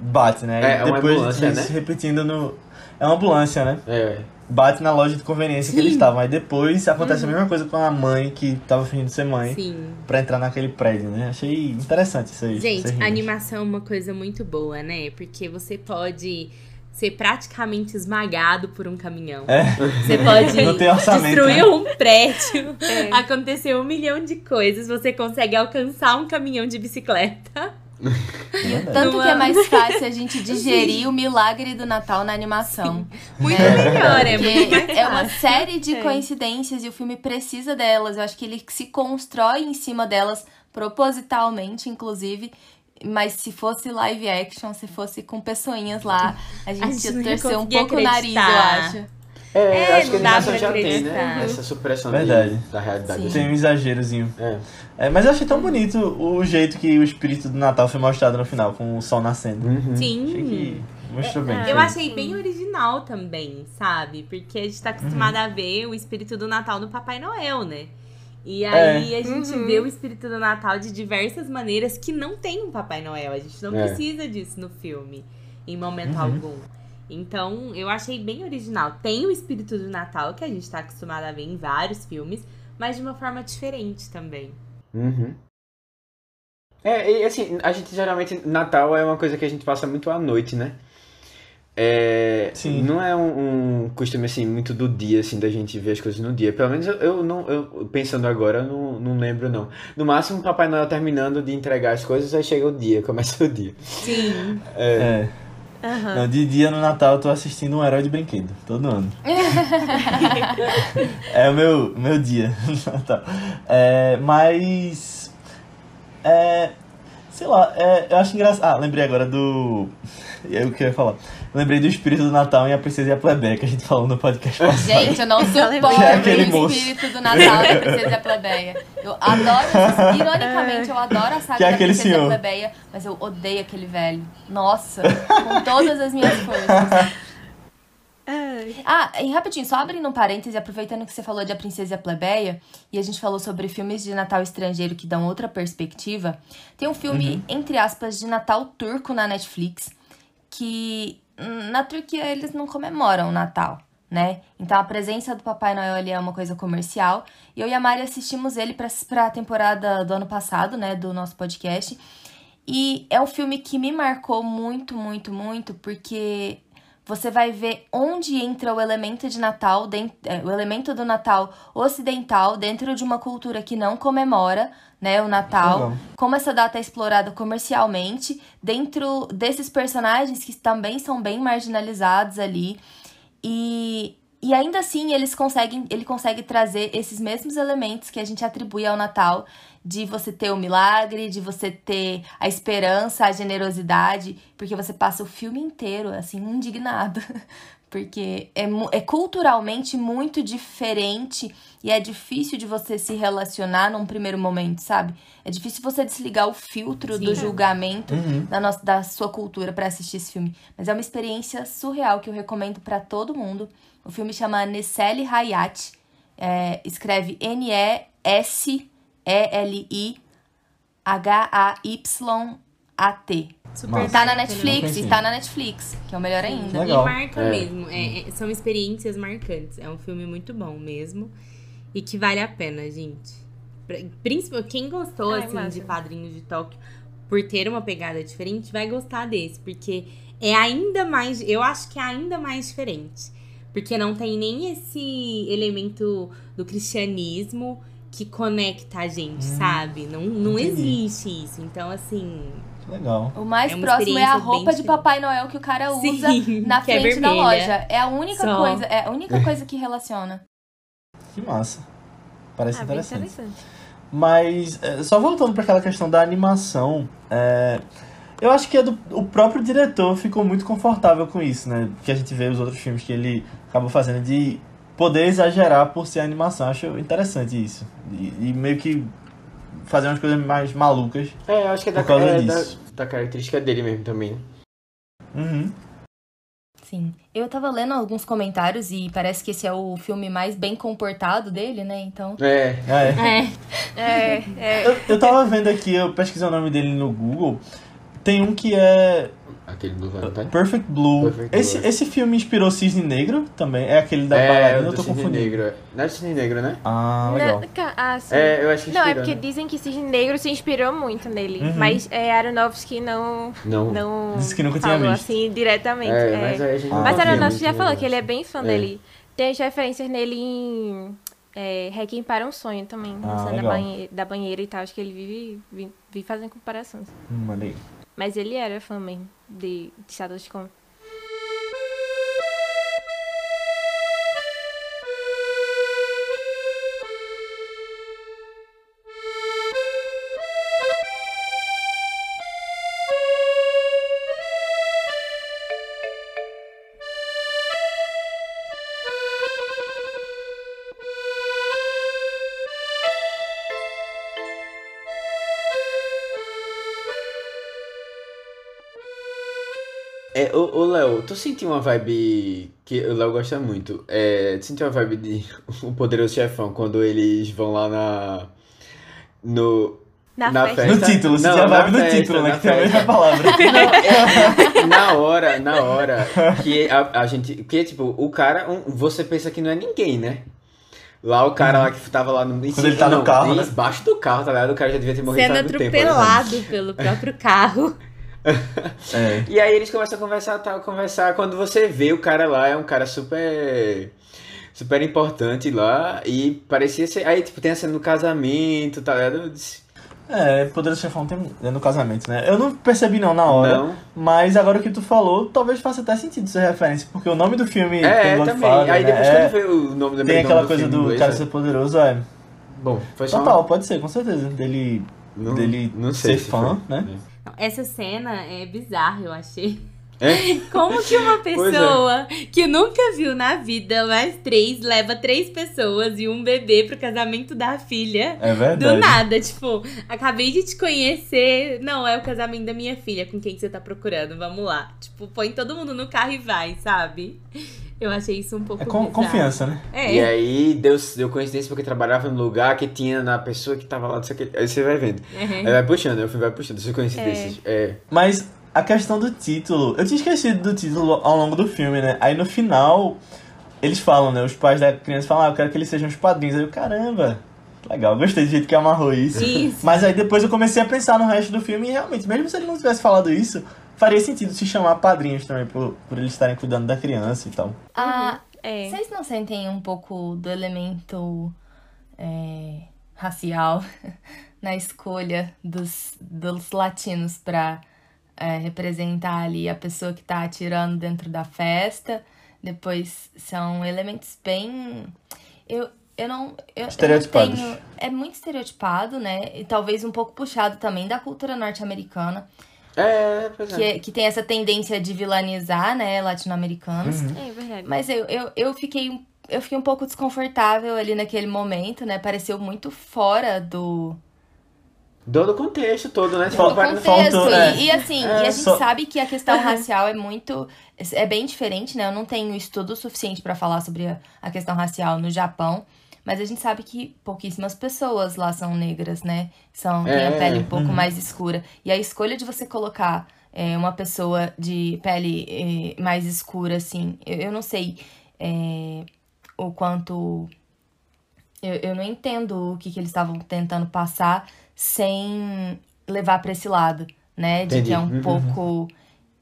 Bate, né? É, é uma Depois ambulância, disso, né? repetindo no. É uma ambulância, né? É. Bate na loja de conveniência que eles estavam. Aí depois acontece a mesma coisa com a mãe que tava fingindo ser mãe Sim. pra entrar naquele prédio, né? Achei interessante isso aí. Gente, essas a animação é uma coisa muito boa, né? Porque você pode ser praticamente esmagado por um caminhão. É. Você pode destruir né? um prédio, É. acontecer um milhão de coisas, você consegue alcançar um caminhão de bicicleta. Tanto Não que é é? mais fácil a gente digerir o milagre do Natal na animação. Muito né? melhor, é muito mais é uma série de É. coincidências e o filme precisa delas. Eu acho que ele se constrói em cima delas propositalmente, inclusive. Mas se fosse live action, se fosse com pessoinhas lá, a gente, gente ia torcer um pouco o nariz, eu acreditar. acho. É, É, acho que a animação já tem, acreditar. né? Essa supressão Verdade. de- da realidade. Sim. Tem um exagerozinho. É. É, mas eu achei tão bonito o jeito que o espírito do Natal foi mostrado no final, com o sol nascendo. Uhum. Achei Sim. que mostrou bem. É, Eu foi. achei bem original também, sabe? Porque a gente tá acostumado Uhum. a ver o espírito do Natal no Papai Noel, né? E aí a gente Uhum. vê o espírito do Natal de diversas maneiras que não tem um Papai Noel. A gente não É. precisa disso no filme, em momento Uhum. algum. Então, eu achei bem original. Tem o espírito do Natal, que a gente tá acostumado a ver em vários filmes, mas de uma forma diferente também. Uhum. É, e assim, a gente geralmente, Natal é uma coisa que a gente passa muito à noite, né? É, Sim. Não é um, um costume, assim, muito do dia, assim, da gente ver as coisas no dia. Pelo menos eu, eu não, eu, pensando agora, eu não, não lembro, não. No máximo, o Papai Noel terminando de entregar as coisas, aí chega o dia, começa o dia. Sim. É. Aham. Não, de dia no Natal eu tô assistindo um herói de brinquedo, todo ano. é o meu, meu dia no Natal. É, mas. É. Sei lá, é, eu acho engraçado. Ah, lembrei agora do. É o que eu ia falar. Lembrei do espírito do Natal em A Princesa e a Plebeia, que a gente falou no podcast passado. Gente, eu não suporto Que é aquele o moço. espírito do Natal da Princesa e a Plebeia. Eu adoro, ironicamente, eu adoro a saga Que é da Princesa e a senhor. Plebeia, mas eu odeio aquele velho. Nossa, com todas as minhas forças. Ai. Ah, e rapidinho, só abrindo um parêntese, aproveitando que você falou de A Princesa e a Plebeia, e a gente falou sobre filmes de Natal estrangeiro que dão outra perspectiva, tem um filme, entre aspas, de Natal turco na Netflix, que na Turquia eles não comemoram o Natal, né? Então a presença do Papai Noel é uma coisa comercial, e eu e a Mari assistimos ele pra, pra temporada do ano passado, né, do nosso podcast, e é um filme que me marcou muito, muito, muito, porque você vai ver onde entra o elemento de Natal, é, o elemento do Natal ocidental dentro de uma cultura que não comemora, né, o Natal. Como essa data é explorada comercialmente dentro desses personagens que também são bem marginalizados ali. E, e ainda assim eles conseguem, ele consegue trazer esses mesmos elementos que a gente atribui ao Natal, de você ter o milagre, de você ter a esperança, a generosidade, porque você passa o filme inteiro assim indignado, porque é, é culturalmente muito diferente e é difícil de você se relacionar num primeiro momento, sabe? É difícil você desligar o filtro do Sim. julgamento Uhum. da, nossa, da sua cultura pra assistir esse filme. Mas é uma experiência surreal que eu recomendo pra todo mundo. O filme chama Nesseli Hayat. É, escreve N-E-S-E-L-I-H-A-Y-A-T. Super. Tá na? Netflix, conheci. está na Netflix, que é o melhor ainda. Legal. E marca É. mesmo. É, é- são experiências marcantes. É um filme muito bom mesmo. E que vale a pena, gente. Principalmente quem gostou, Ai, assim, massa. de Padrinhos de Tóquio, por ter uma pegada diferente, vai gostar desse. Porque é ainda mais. Eu acho que é ainda mais diferente. Porque não tem nem esse elemento do cristianismo que conecta a gente, sabe? Não, não entendi. existe isso. Então, assim, Legal. O mais É próximo é a roupa de. Papai Noel que o cara Sim, usa na que é frente da vermelha. loja. É a única Só. coisa, é a única coisa que relaciona. Que massa. Parece Ah, interessante. interessante. Mas, é, só voltando para aquela questão da animação, é, eu acho que é do- o próprio diretor ficou muito confortável com isso, né? Que a gente vê os outros filmes que ele acabou fazendo de poder exagerar por ser animação. Acho interessante isso. E, e meio que fazer umas coisas mais malucas. É, eu acho que é da, é da, da característica dele mesmo também. Uhum. Sim. Eu tava lendo alguns comentários e parece que esse é o filme mais bem comportado dele, né? Então. É, É. É. É, é. Eu, eu tava vendo aqui, eu pesquisei o nome dele no Google. Tem um que é aquele do Valentine. Perfect Blue. Perfect Blue, esse, é. esse filme inspirou Cisne Negro também? É aquele da é, bailarina? Eu tô Cisne confundindo. Negro. Não é do Cisne Negro, né? Ah, legal. Não, ca- ah, sim. É, eu acho que Não, é inspirou, porque né? dizem que Cisne Negro se inspirou muito nele. Uhum. Mas é, Aronofsky não, Não. não Disse que nunca tinha falou visto. assim diretamente. É, é. mas aí a gente Ah, Mas Aronofsky já falou que ele é bem fã É. dele. Tem as referências nele em é, Requiem para um Sonho também. Ah, na da banheira, da banheira e tal. Acho que ele vive, vive, vive fazendo comparações. Hum, olha aí. Mas ele era fã mesmo de, de Satoshi Kon. É, ô, Léo, tu sentiu uma vibe que o Léo gosta muito? É, tu sentiu uma vibe de O Poderoso Chefão quando eles vão lá na. No. Na, Na festa. festa. No título, Não, tinha vibe no título, né? na Que tem a mesma palavra. Não, é, na hora, na hora que a, a gente. Porque, tipo, o cara, um- você pensa que não é ninguém, né? Lá o cara lá que tava lá no. Quando ele tá no não, carro, né? Embaixo do carro, tá ligado? O cara já devia ter morrido Sendo tempo. né? atropelado pelo próprio carro. É. E aí eles começam a conversar, tal, conversar. Quando você vê o cara lá, é um cara super. Super importante lá. E parecia ser. Aí, tipo, tem a cena no casamento, tá ligado? É, Poderoso Chefão tem é no casamento, né? Eu não percebi não na hora, Não. mas agora que tu falou, talvez faça até sentido essa referência, porque o nome do filme É, tem também. Godfather, Aí né? depois É, quando vê o nome da tem aquela coisa do cara ser poderoso, é. Bom, foi só. Total, pode ser, com certeza. Dele, Não, dele não sei ser se fã, foi. né? Não, Essa cena é bizarra, eu achei. É? Como que uma é. pessoa que nunca viu na vida mais três leva três pessoas e um bebê pro casamento da filha? É Do verdade. nada, tipo, acabei de te conhecer. Não, é o casamento da minha filha, com quem que você tá procurando? Vamos lá. Tipo, põe todo mundo no carro e vai, sabe? Eu achei isso um pouco É com- confiança, né? É. E aí deu, deu coincidência porque trabalhava no lugar que tinha na pessoa que tava lá, não sei o que. Aí você vai vendo. Uhum. Aí vai puxando, aí o filme vai puxando, essas coincidências. É. Mas a questão do título, eu tinha esquecido do título ao longo do filme, né? Aí no final, eles falam, né? Os pais da criança falam, ah, eu quero que eles sejam os padrinhos. Aí eu, caramba, legal, gostei do jeito que amarrou isso. Isso. Mas aí depois eu comecei a pensar no resto do filme e realmente, mesmo se ele não tivesse falado isso, faria sentido se chamar padrinhos também, por, por eles estarem cuidando da criança e tal. Ah, É. Vocês não sentem um pouco do elemento é, racial na escolha dos, dos latinos pra é, representar ali a pessoa que tá atirando dentro da festa? Depois são elementos bem. Eu, eu não. Eu, eu não Estereotipados. tenho. É muito estereotipado, né? E talvez um pouco puxado também da cultura norte-americana, É, pois é. que, que tem essa tendência de vilanizar, né, latino-americanos. É verdade. Mas eu, eu, eu fiquei um- eu fiquei um pouco desconfortável ali naquele momento, né? Pareceu muito fora do, Todo o contexto todo, né? do contexto. faltou, e, é. e assim, É, e a gente só- sabe que a questão racial é muito. É bem diferente, né? Eu não tenho estudo suficiente pra falar sobre a, a questão racial no Japão. Mas a gente sabe que pouquíssimas pessoas lá são negras, né? São, têm a É, pele um pouco uhum. mais escura. E a escolha de você colocar é, uma pessoa de pele é, mais escura, assim, eu, eu não sei é, o quanto. Eu, eu não entendo o que, que eles estavam tentando passar sem levar pra esse lado, né? De que é um Entendi. Uhum. pouco.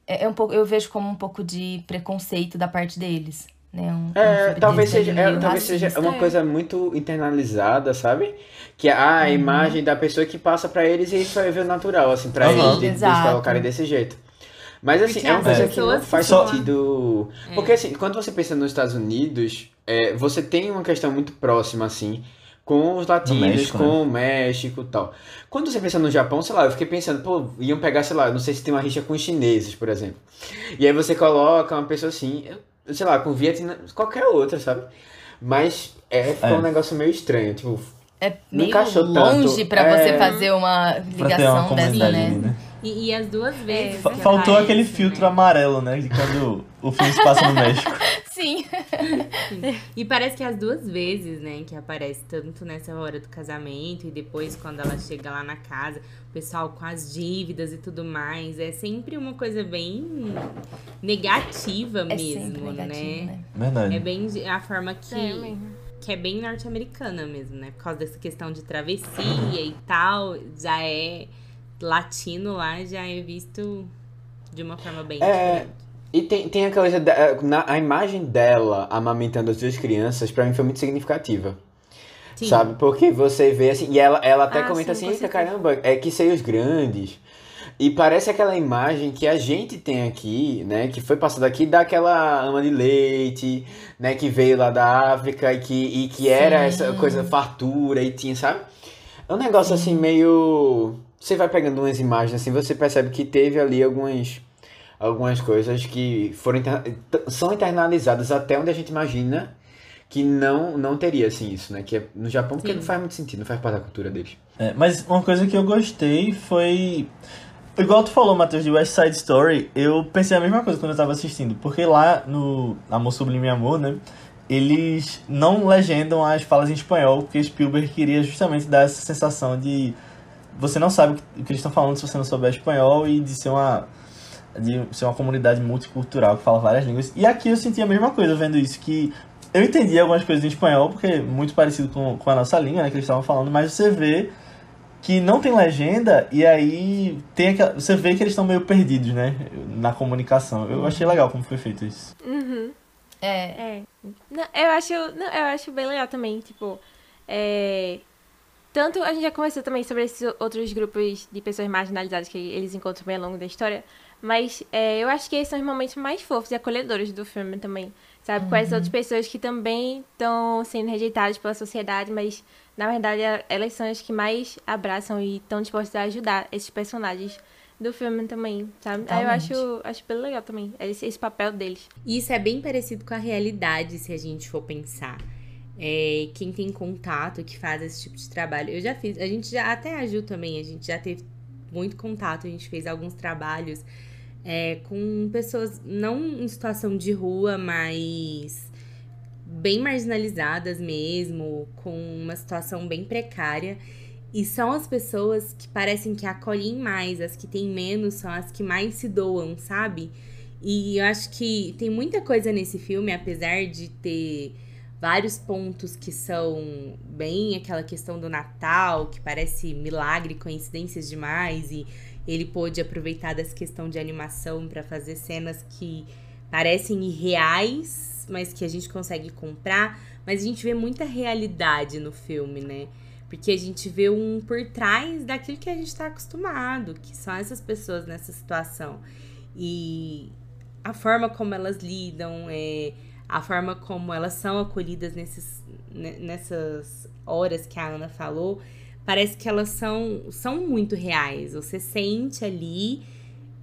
É, é um pouco. Eu vejo como um pouco de preconceito da parte deles. Né? Um, É, um talvez seja, é, talvez seja uma coisa muito internalizada, sabe? Que é a imagem da pessoa que passa pra eles e isso é ver natural, assim, pra Aham. eles, de, colocarem desse jeito. Mas assim, Porque é uma coisa que não faz ficam- sentido. Porque assim, quando você pensa nos Estados Unidos, é, você tem uma questão muito próxima, assim, com os latinos, México, com né? o México e tal. Quando você pensa no Japão, sei lá, eu fiquei pensando, pô, iam pegar, sei lá, não sei se tem uma rixa com os chineses, por exemplo. E aí você coloca uma pessoa assim, eu- sei lá, com Vietnã, qualquer outra, sabe? Mas é, ficou É. um negócio meio estranho, tipo, É Não meio longe tanto. pra É. você fazer uma ter uma ligação dessa, né? ali, né? E, e as duas vezes. Fa- que Faltou aquele né? filtro amarelo, né? De quando o filme se passa no México. Sim. E parece que as duas vezes, né, que aparece tanto nessa hora do casamento e depois quando ela chega lá na casa, o pessoal com as dívidas e tudo mais, é sempre uma coisa bem negativa É mesmo, negativo, né? né? Verdade. É bem a forma que, É que é bem norte-americana mesmo, né? Por causa dessa questão de travessia e tal, já é latino lá, já é visto de uma forma bem É, diferente. E tem, tem a coisa, da, na, a imagem dela amamentando as duas crianças, pra mim foi muito significativa. Sim. Sabe? Porque você vê assim, e ela, ela até Ah, comenta sim, assim, eita caramba, é que seios grandes. E parece aquela imagem que a gente tem aqui, né? Que foi passada aqui daquela ama de leite, né? Que veio lá da África e que, e que era essa coisa fartura e tinha, sabe? É um negócio assim meio. Você vai pegando umas imagens assim, você percebe que teve ali algumas, algumas coisas que foram são internalizadas até onde a gente imagina que não, não teria assim isso, né? Que é no Japão, porque Sim. não faz muito sentido, não faz parte da cultura deles. É, mas uma coisa que eu gostei foi. Igual tu falou, Matheus, de West Side Story, eu pensei a mesma coisa quando eu tava assistindo. Porque lá no Amor Sublime Amor, né? Eles não legendam as falas em espanhol, porque Spielberg queria justamente dar essa sensação de. Você não sabe o que eles estão falando se você não souber espanhol e de ser uma. De ser uma comunidade multicultural que fala várias línguas. E aqui eu senti a mesma coisa vendo isso, que eu entendi algumas coisas em espanhol, porque é muito parecido com, com a nossa língua, né, que eles estavam falando, mas você vê que não tem legenda e aí tem aquela, você vê que eles estão meio perdidos, né, na comunicação. Eu achei legal como foi feito isso. Uhum. É. É. Não, eu acho, não, eu acho bem legal também, tipo, é, tanto a gente já conversou também sobre esses outros grupos de pessoas marginalizadas que eles encontram bem ao longo da história, mas é, eu acho que esses são os momentos mais fofos e acolhedores do filme também, sabe? Com as outras pessoas que também estão sendo rejeitadas pela sociedade, mas na verdade a- elas são as que mais abraçam e estão dispostas a ajudar esses personagens do filme também, sabe? Aí eu acho, acho bem legal também, esse, esse papel deles. Isso é bem parecido com a realidade, se a gente for pensar. É, quem tem contato, que faz esse tipo de trabalho. Eu já fiz, a gente já, até a Ju também, a gente já teve muito contato, a gente fez alguns trabalhos é, com pessoas, não em situação de rua, mas bem marginalizadas mesmo, com uma situação bem precária. E são as pessoas que parecem que acolhem mais, as que têm menos são as que mais se doam, sabe? E eu acho que tem muita coisa nesse filme, apesar de ter vários pontos que são bem aquela questão do Natal, que parece milagre, coincidências demais, e ele pôde aproveitar dessa questão de animação para fazer cenas que parecem irreais, mas que a gente consegue comprar, mas a gente vê muita realidade no filme, né? Porque a gente vê um por trás daquilo que a gente tá acostumado, que são essas pessoas nessa situação. E a forma como elas lidam, é, a forma como elas são acolhidas nesses, ne- nessas horas que a Ana falou, parece que elas são, são muito reais. Você sente ali,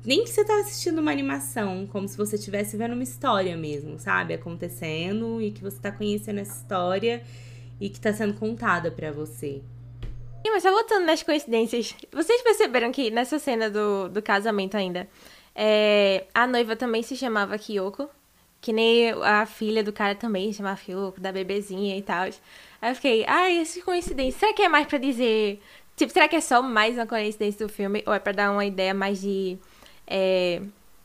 nem que você tá assistindo uma animação, como se você estivesse vendo uma história mesmo, sabe? Acontecendo e que você tá conhecendo essa história e que tá sendo contada pra você. Mas só voltando nas coincidências, vocês perceberam que nessa cena do, do casamento ainda, é, a noiva também se chamava Kyoko, que nem a filha do cara também se chamava Kyoko, da bebezinha e tal. Aí eu fiquei, ai, essa coincidência, será que é mais pra dizer... Tipo, será que é só mais uma coincidência do filme, ou é pra dar uma ideia mais de... é,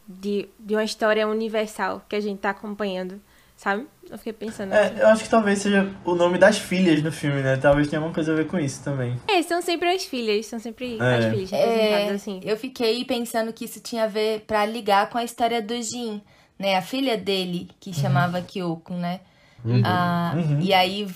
de, de uma história universal que a gente tá acompanhando, sabe? Eu fiquei pensando assim. É, eu acho que talvez seja o nome das filhas no filme, né? Talvez tenha alguma coisa a ver com isso também. É, são sempre as filhas, são sempre É. as filhas representadas É, assim. eu fiquei pensando que isso tinha a ver pra ligar com a história do Jin, né, a filha dele, que chamava Kyoko, né? Uhum. Ah, Uhum. E aí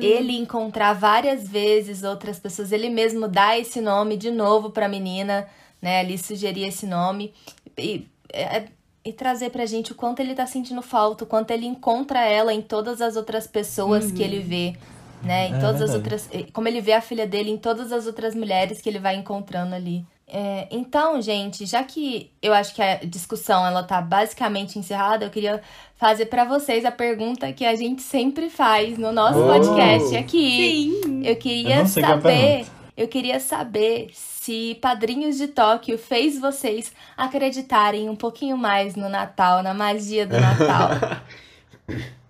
ele encontrar várias vezes outras pessoas, ele mesmo dá esse nome de novo pra menina, né? Ali sugerir esse nome e, é- e trazer pra gente o quanto ele tá sentindo falta, o quanto ele encontra ela em todas as outras pessoas que ele vê, né? Em É todas as outras, como ele vê a filha dele em todas as outras mulheres que ele vai encontrando ali. É, então, gente, já que eu acho que a discussão ela tá basicamente encerrada, eu queria fazer pra vocês a pergunta que a gente sempre faz no nosso Oh! podcast aqui. Sim. Eu queria Eu é saber, eu queria saber se Padrinhos de Tóquio fez vocês acreditarem um pouquinho mais no Natal, na magia do Natal.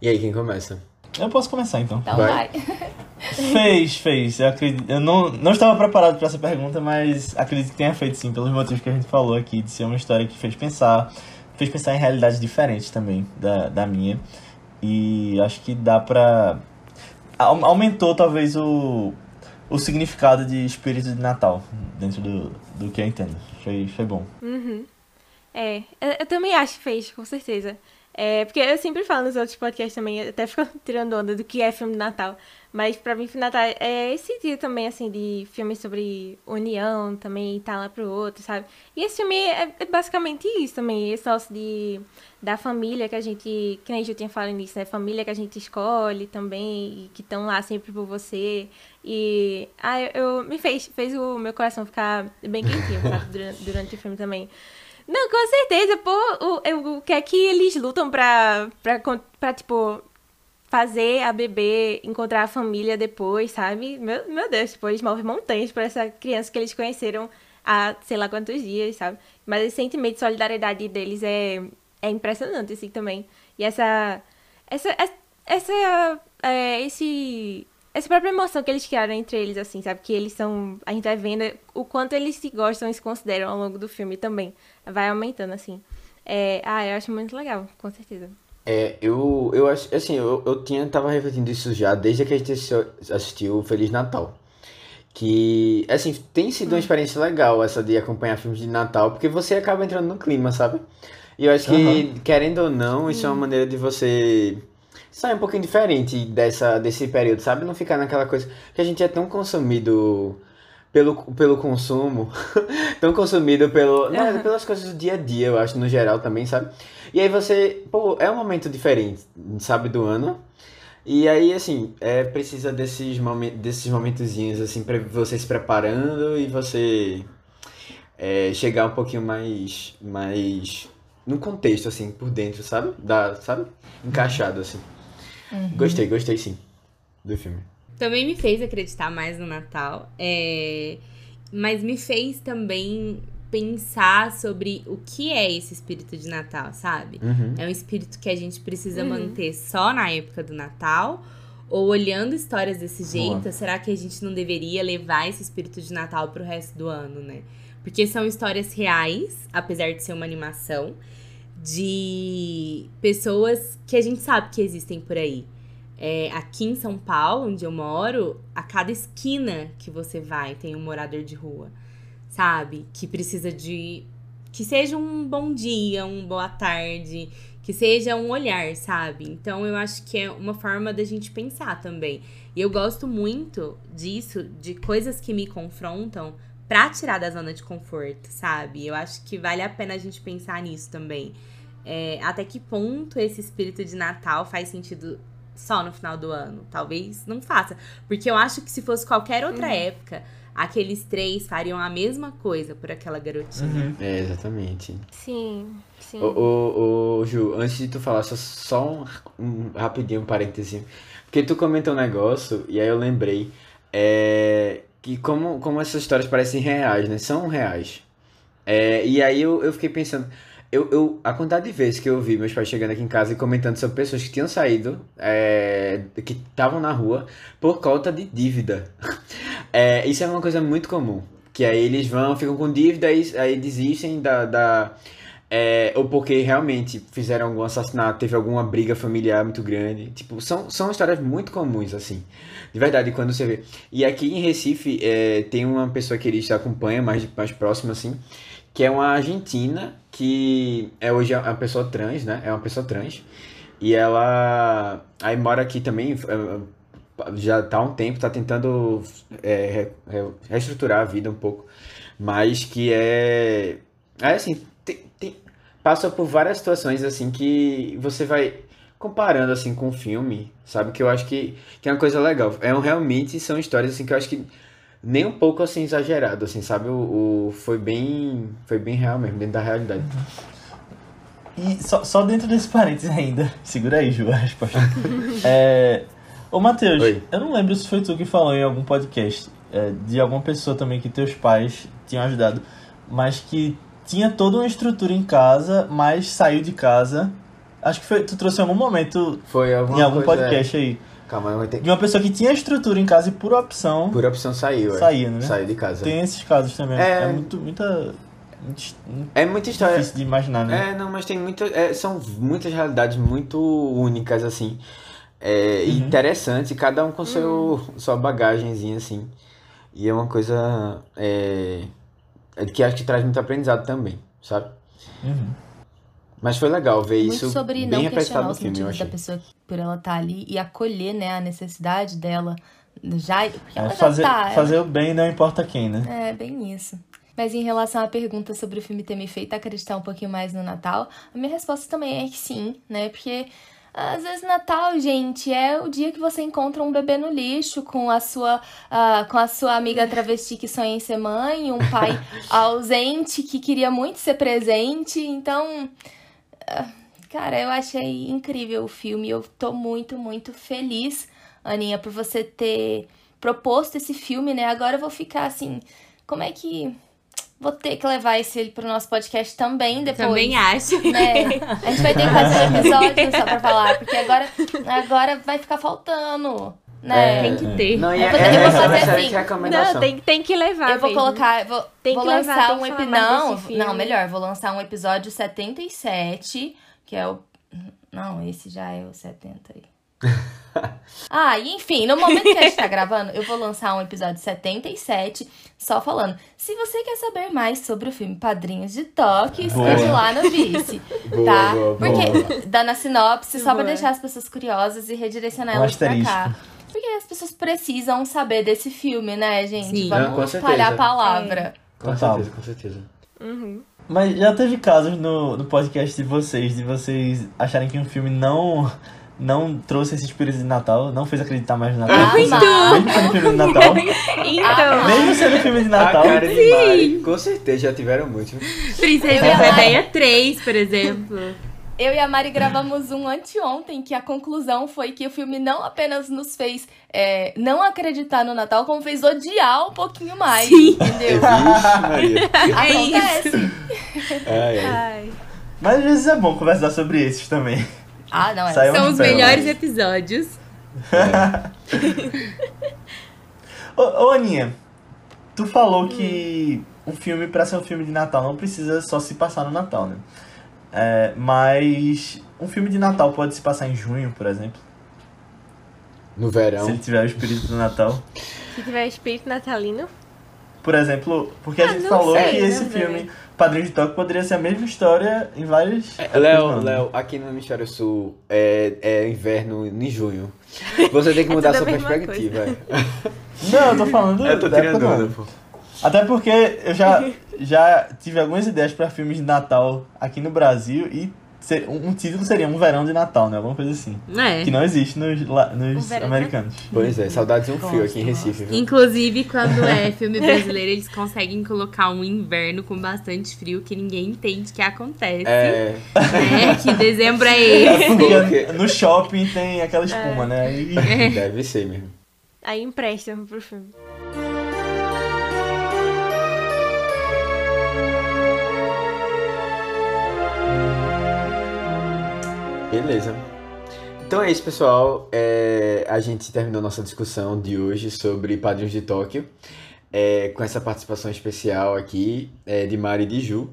E aí, quem começa? Eu posso começar então. Então Vai. vai. Fez, fez. Eu, acredito, eu não, não estava preparado para essa pergunta, mas acredito que tenha feito sim, pelos motivos que a gente falou aqui, de ser uma história que fez pensar, fez pensar em realidades diferentes também da, da minha. E acho que dá pra. au- Aumentou talvez o, o significado de espírito de Natal dentro do, do que eu entendo. Foi, foi bom. Uhum. É, eu, eu também acho que fez, com certeza. É, porque eu sempre falo nos outros podcasts também, eu até fico tirando onda do que é filme de Natal. Mas pra mim, filme de Natal é esse dia também, assim, de filmes sobre união também, estar lá pro outro, sabe? E esse filme é, é basicamente isso também, esse negócio de, da família que a gente, que nem gente tinha falado nisso, né? Família que a gente escolhe também, e que estão lá sempre por você. E, ah, eu, eu- me fez, fez o meu coração ficar bem quentinho, sabe? Durante, durante o filme também. Não, com certeza, pô, o, eu- o que é que eles lutam pra, pra, pra, tipo, fazer a bebê encontrar a família depois, sabe? Meu, meu Deus, tipo, eles movem montanhas pra essa criança que eles conheceram há sei lá quantos dias, sabe? Mas esse sentimento de solidariedade deles é, é impressionante, assim, também. E essa, essa, essa, é, esse, essa própria emoção que eles criaram entre eles, assim, sabe? Que eles são, a gente vai vendo o quanto eles se gostam e se consideram ao longo do filme também. Vai aumentando, assim. É, ah, eu acho muito legal, com certeza. É, eu, eu acho, assim, eu, eu tinha, tava refletindo isso já desde que a gente assistiu- assistiu Feliz Natal. Que, assim, tem sido uma experiência legal essa de acompanhar filmes de Natal, porque você acaba entrando no clima, sabe? E eu acho que, querendo ou não, isso é uma maneira de você sair um pouquinho diferente dessa, desse período, sabe? Não ficar naquela coisa que a gente é tão consumido pelo, pelo consumo, tão consumido pelo, não, pelas coisas do dia a dia, eu acho, no geral também, sabe? E aí você, pô, é um momento diferente, sabe, do ano. E aí, assim, é, precisa desses, momen desses momentozinhos, assim, pra você se preparando e você é, chegar um pouquinho mais, mais no contexto, assim, por dentro, sabe? Da, sabe? Encaixado, assim. Gostei, gostei sim do filme. Também me fez acreditar mais no Natal. é, Mas me fez também pensar sobre o que é esse espírito de Natal, sabe? Uhum. É um espírito que a gente precisa Uhum. manter só na época do Natal? Ou olhando histórias desse jeito, Boa. será que a gente não deveria levar esse espírito de Natal pro resto do ano, né? Porque são histórias reais, apesar de ser uma animação, de pessoas que a gente sabe que existem por aí. É, aqui em São Paulo, onde eu moro, a cada esquina que você vai tem um morador de rua, sabe? Que precisa de. Que seja um bom dia, um boa tarde, que seja um olhar, sabe? Então eu acho que é uma forma da gente pensar também. E eu gosto muito disso, de coisas que me confrontam pra tirar da zona de conforto, sabe? Eu acho que vale a pena a gente pensar nisso também. É, até que ponto esse espírito de Natal faz sentido só no final do ano? Talvez não faça. Porque eu acho que se fosse qualquer outra época, aqueles três fariam a mesma coisa por aquela garotinha. Uhum. É, exatamente. Sim, sim. Ô, ô, ô, Ju, antes de tu falar, só, só um, um rapidinho, um parêntese. Porque tu comentou um negócio, e aí eu lembrei, é, que como, como essas histórias parecem reais, né? São reais. É, e aí eu, eu fiquei pensando, eu, eu, a quantidade de vezes que eu vi meus pais chegando aqui em casa e comentando sobre pessoas que tinham saído, é, que estavam na rua, por conta de dívida. É, isso é uma coisa muito comum. Que aí eles vão, ficam com dívida, aí, aí desistem da, da, é, ou porque realmente fizeram algum assassinato, teve alguma briga familiar muito grande. Tipo, são, são histórias muito comuns, assim. De verdade, quando você vê. E aqui em Recife, é, tem uma pessoa que eles acompanham mais, mais próximo, assim, que é uma argentina que é hoje é uma pessoa trans, né? É uma pessoa trans. E ela aí mora aqui também, eh, já tá há um tempo, tá tentando é, re- re- reestruturar a vida um pouco. Mas que é. É assim, tem, tem- passa por várias situações assim que você vai comparando assim com o filme, sabe? Que eu acho que, que é uma coisa legal. É um, realmente são histórias assim que eu acho que nem um pouco assim exagerado, assim, sabe? O, o- foi bem foi bem real mesmo, dentro da realidade. E só, só dentro desse parênteses ainda, segura aí, Ju, a resposta. é, ô, Matheus, Oi. eu não lembro se foi tu que falou em algum podcast é, de alguma pessoa também que teus pais tinham ajudado, mas que tinha toda uma estrutura em casa, mas saiu de casa. Acho que foi, tu trouxe em algum momento Foi em algum coisa, podcast aí. Calma, eu vou ter De uma pessoa que tinha estrutura em casa e por opção Por opção saiu, é. Saiu, né? Saiu de casa. tem esses casos também. É. É, muito, muita. É muita história. difícil de imaginar, né? É, não, mas tem muita, é, são muitas realidades muito únicas, assim. É, Uhum. interessantes, cada um com seu, sua bagagenzinha, assim. E é uma coisa é, é que acho que traz muito aprendizado também, sabe? Uhum. Mas foi legal ver Muito isso sobre bem não questionar no os filme, motivos da pessoa por ela estar ali e acolher, né, a necessidade dela. Já, ela É, já fazer, tá. ela- fazer o bem não importa quem, né? É, bem isso. Mas em relação à pergunta sobre o filme ter me feito acreditar um pouquinho mais no Natal, a minha resposta também é que sim, né? Porque às vezes Natal, gente, é o dia que você encontra um bebê no lixo com a sua, ah, com a sua amiga travesti que sonha em ser mãe, um pai ausente que queria muito ser presente. Então, cara, eu achei incrível o filme. Eu tô muito, muito feliz, Aninha, por você ter proposto esse filme, né? Agora eu vou ficar assim, como é que vou ter que levar esse pro nosso podcast também depois? Também acho. né? A gente vai ter que fazer um episódio só pra falar, porque agora, agora vai ficar faltando, né? É, Tem que ter. Não, Eu é, vou- é, eu vou fazer assim. recomendação. Não, tem, tem que levar. Eu vou mesmo. colocar, vou, Tem vou que levar, lançar tem um que falar episódio. Não, não, melhor, vou lançar um episódio 77, que é o. Não, esse já é o 70 aí. ah, e enfim, no momento que a gente tá gravando, eu vou lançar um episódio 77, só falando. Se você quer saber mais sobre o filme Padrinhos de Toque, Boa. escute lá no Vice. Boa, tá? boa, boa. Porque, dando a sinopse, só pra Boa. deixar as pessoas curiosas e redirecionar Um elas pra cá. Porque as pessoas precisam saber desse filme, né, gente? Sim. Vamos Não, com espalhar a palavra. Com Total. certeza, com certeza. Uhum. Mas já teve casos no, no podcast de vocês, de vocês acharem que um filme não, não trouxe esse espírito de Natal, não fez acreditar mais no Natal? Ah, mesmo sendo filme de Natal? Então, mesmo sendo filme de A Natal? cara de Mari, com certeza, já tiveram muitos. Princesa Eu ia lá. Plebeia 3, por exemplo. Eu e a Mari gravamos um anteontem que a conclusão foi que o filme não apenas nos fez é, não acreditar no Natal, como fez odiar um pouquinho mais. Sim. Entendeu? Vixe, Maria. Acontece. Ai, ai. ai. Mas às vezes é bom conversar sobre esses também. Ah, não, é. Saiu São os melhores episódios. Ô, ô Aninha, tu falou que um filme, pra ser um filme de Natal, não precisa só se passar no Natal, né? É, mas um filme de Natal pode se passar em junho, por exemplo, No se verão. ele tiver o espírito do Natal. Se tiver espírito natalino. Por exemplo, porque a Ah, gente não falou sei, que esse não filme, sei. Padrinho de Toque, poderia ser a mesma história em vários. É, Léo. Léo, aqui no Hemisfério Sul é, é inverno em junho. Você tem que É mudar a sua perspectiva. é. Não, eu tô falando Eu tô tirando pô. Até porque eu já, já tive algumas ideias pra filmes de Natal aqui no Brasil e ser- um um título seria Um Verão de Natal, né? Alguma coisa assim. É. Que não existe nos, nos americanos. Pois é, saudades de um fio aqui em Recife. viu? Inclusive, quando é filme brasileiro, eles conseguem colocar um inverno com bastante frio que ninguém entende que acontece. É, Né? Que dezembro é esse. No shopping tem aquela espuma, É. né? Aí, deve ser mesmo. Aí emprestam pro filme. Beleza. Então é isso, pessoal. É, a gente terminou nossa discussão de hoje sobre Padrinhos de Tóquio, é, com essa participação especial aqui é, de Mari e de Ju.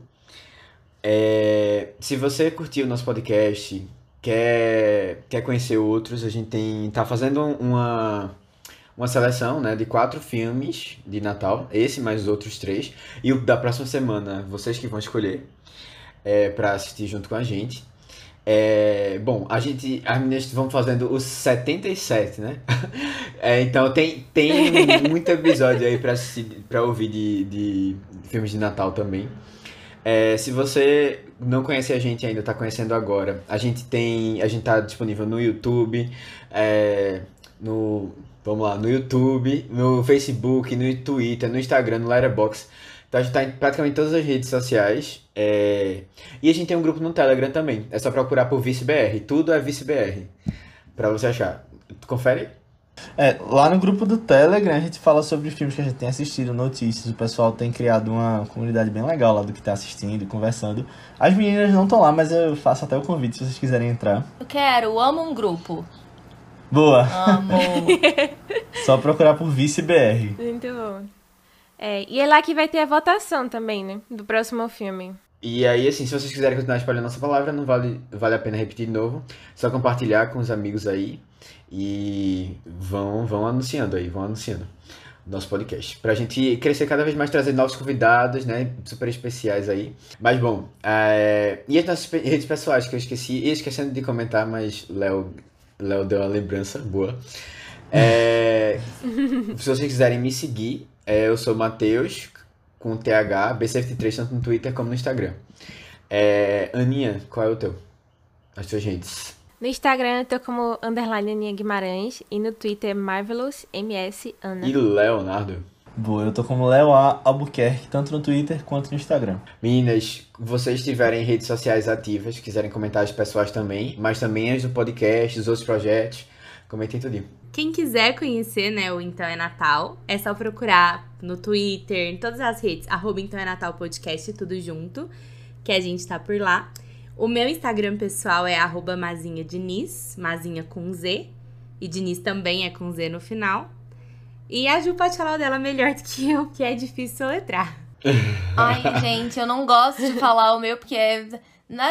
É, se você curtiu o nosso podcast, quer, quer conhecer outros, a gente tem, tá fazendo uma, uma seleção né, de quatro filmes de Natal, esse mais os outros três, e o da próxima semana, vocês que vão escolher é, para assistir junto com a gente. É, bom, a gente, as meninas vão fazendo os 77, né? É, então tem, tem muito episódio aí pra, assistir, pra ouvir de, de filmes de Natal também. É, se você não conhece a gente ainda, tá conhecendo agora, a gente tem. A gente tá disponível no YouTube, é, no. Vamos lá, no YouTube, no Facebook, no Twitter, no Instagram, no Letterboxd. Então a gente tá em praticamente todas as redes sociais. É... E a gente tem um grupo no Telegram também. É só procurar por ViceBR. Tudo é ViceBR. Pra você achar. Confere? É, lá no grupo do Telegram a gente fala sobre filmes que a gente tem assistido, notícias. O pessoal tem criado uma comunidade bem legal lá do que tá assistindo, conversando. As meninas não estão lá, mas eu faço até o convite se vocês quiserem entrar. Eu quero, amo um grupo. Boa! Amo. Só procurar por ViceBR. Muito bom. É, e é lá que vai ter a votação também, né? Do próximo filme. E aí, assim, se vocês quiserem continuar espalhando nossa palavra, não vale, vale a pena repetir de novo. Só compartilhar com os amigos aí. E vão, vão anunciando aí, vão anunciando nosso podcast. Pra gente crescer cada vez mais, trazer novos convidados, né? Super especiais aí. Mas bom, é... e as nossas redes pessoais que eu esqueci, e esquecendo de comentar, mas Léo, Léo deu uma lembrança boa. É... Se vocês quiserem me seguir, é, eu sou Matheus, com TH, B73, tanto no Twitter como no Instagram. É, Aninha, qual é o teu? As tuas redes. No Instagram eu tô como underline Aninha Guimarães e no Twitter Marvelous MS Ana. E Leonardo? Boa, eu tô como Léo A. Albuquerque, tanto no Twitter quanto no Instagram. Meninas, vocês tiverem redes sociais ativas, quiserem comentar as pessoas também, mas também as do podcast, dos outros projetos, comentem tudo. Quem quiser conhecer, né, o Então é Natal, é só procurar no Twitter, em todas as redes, arroba Então é Natal Podcast, tudo junto, que a gente tá por lá. O meu Instagram pessoal é arroba Mazinha Diniz, Mazinha com Z, e Diniz também é com Z no final. E a Ju pode falar dela melhor do que eu, que é difícil soletrar. Ai, gente, eu não gosto de falar o meu porque é...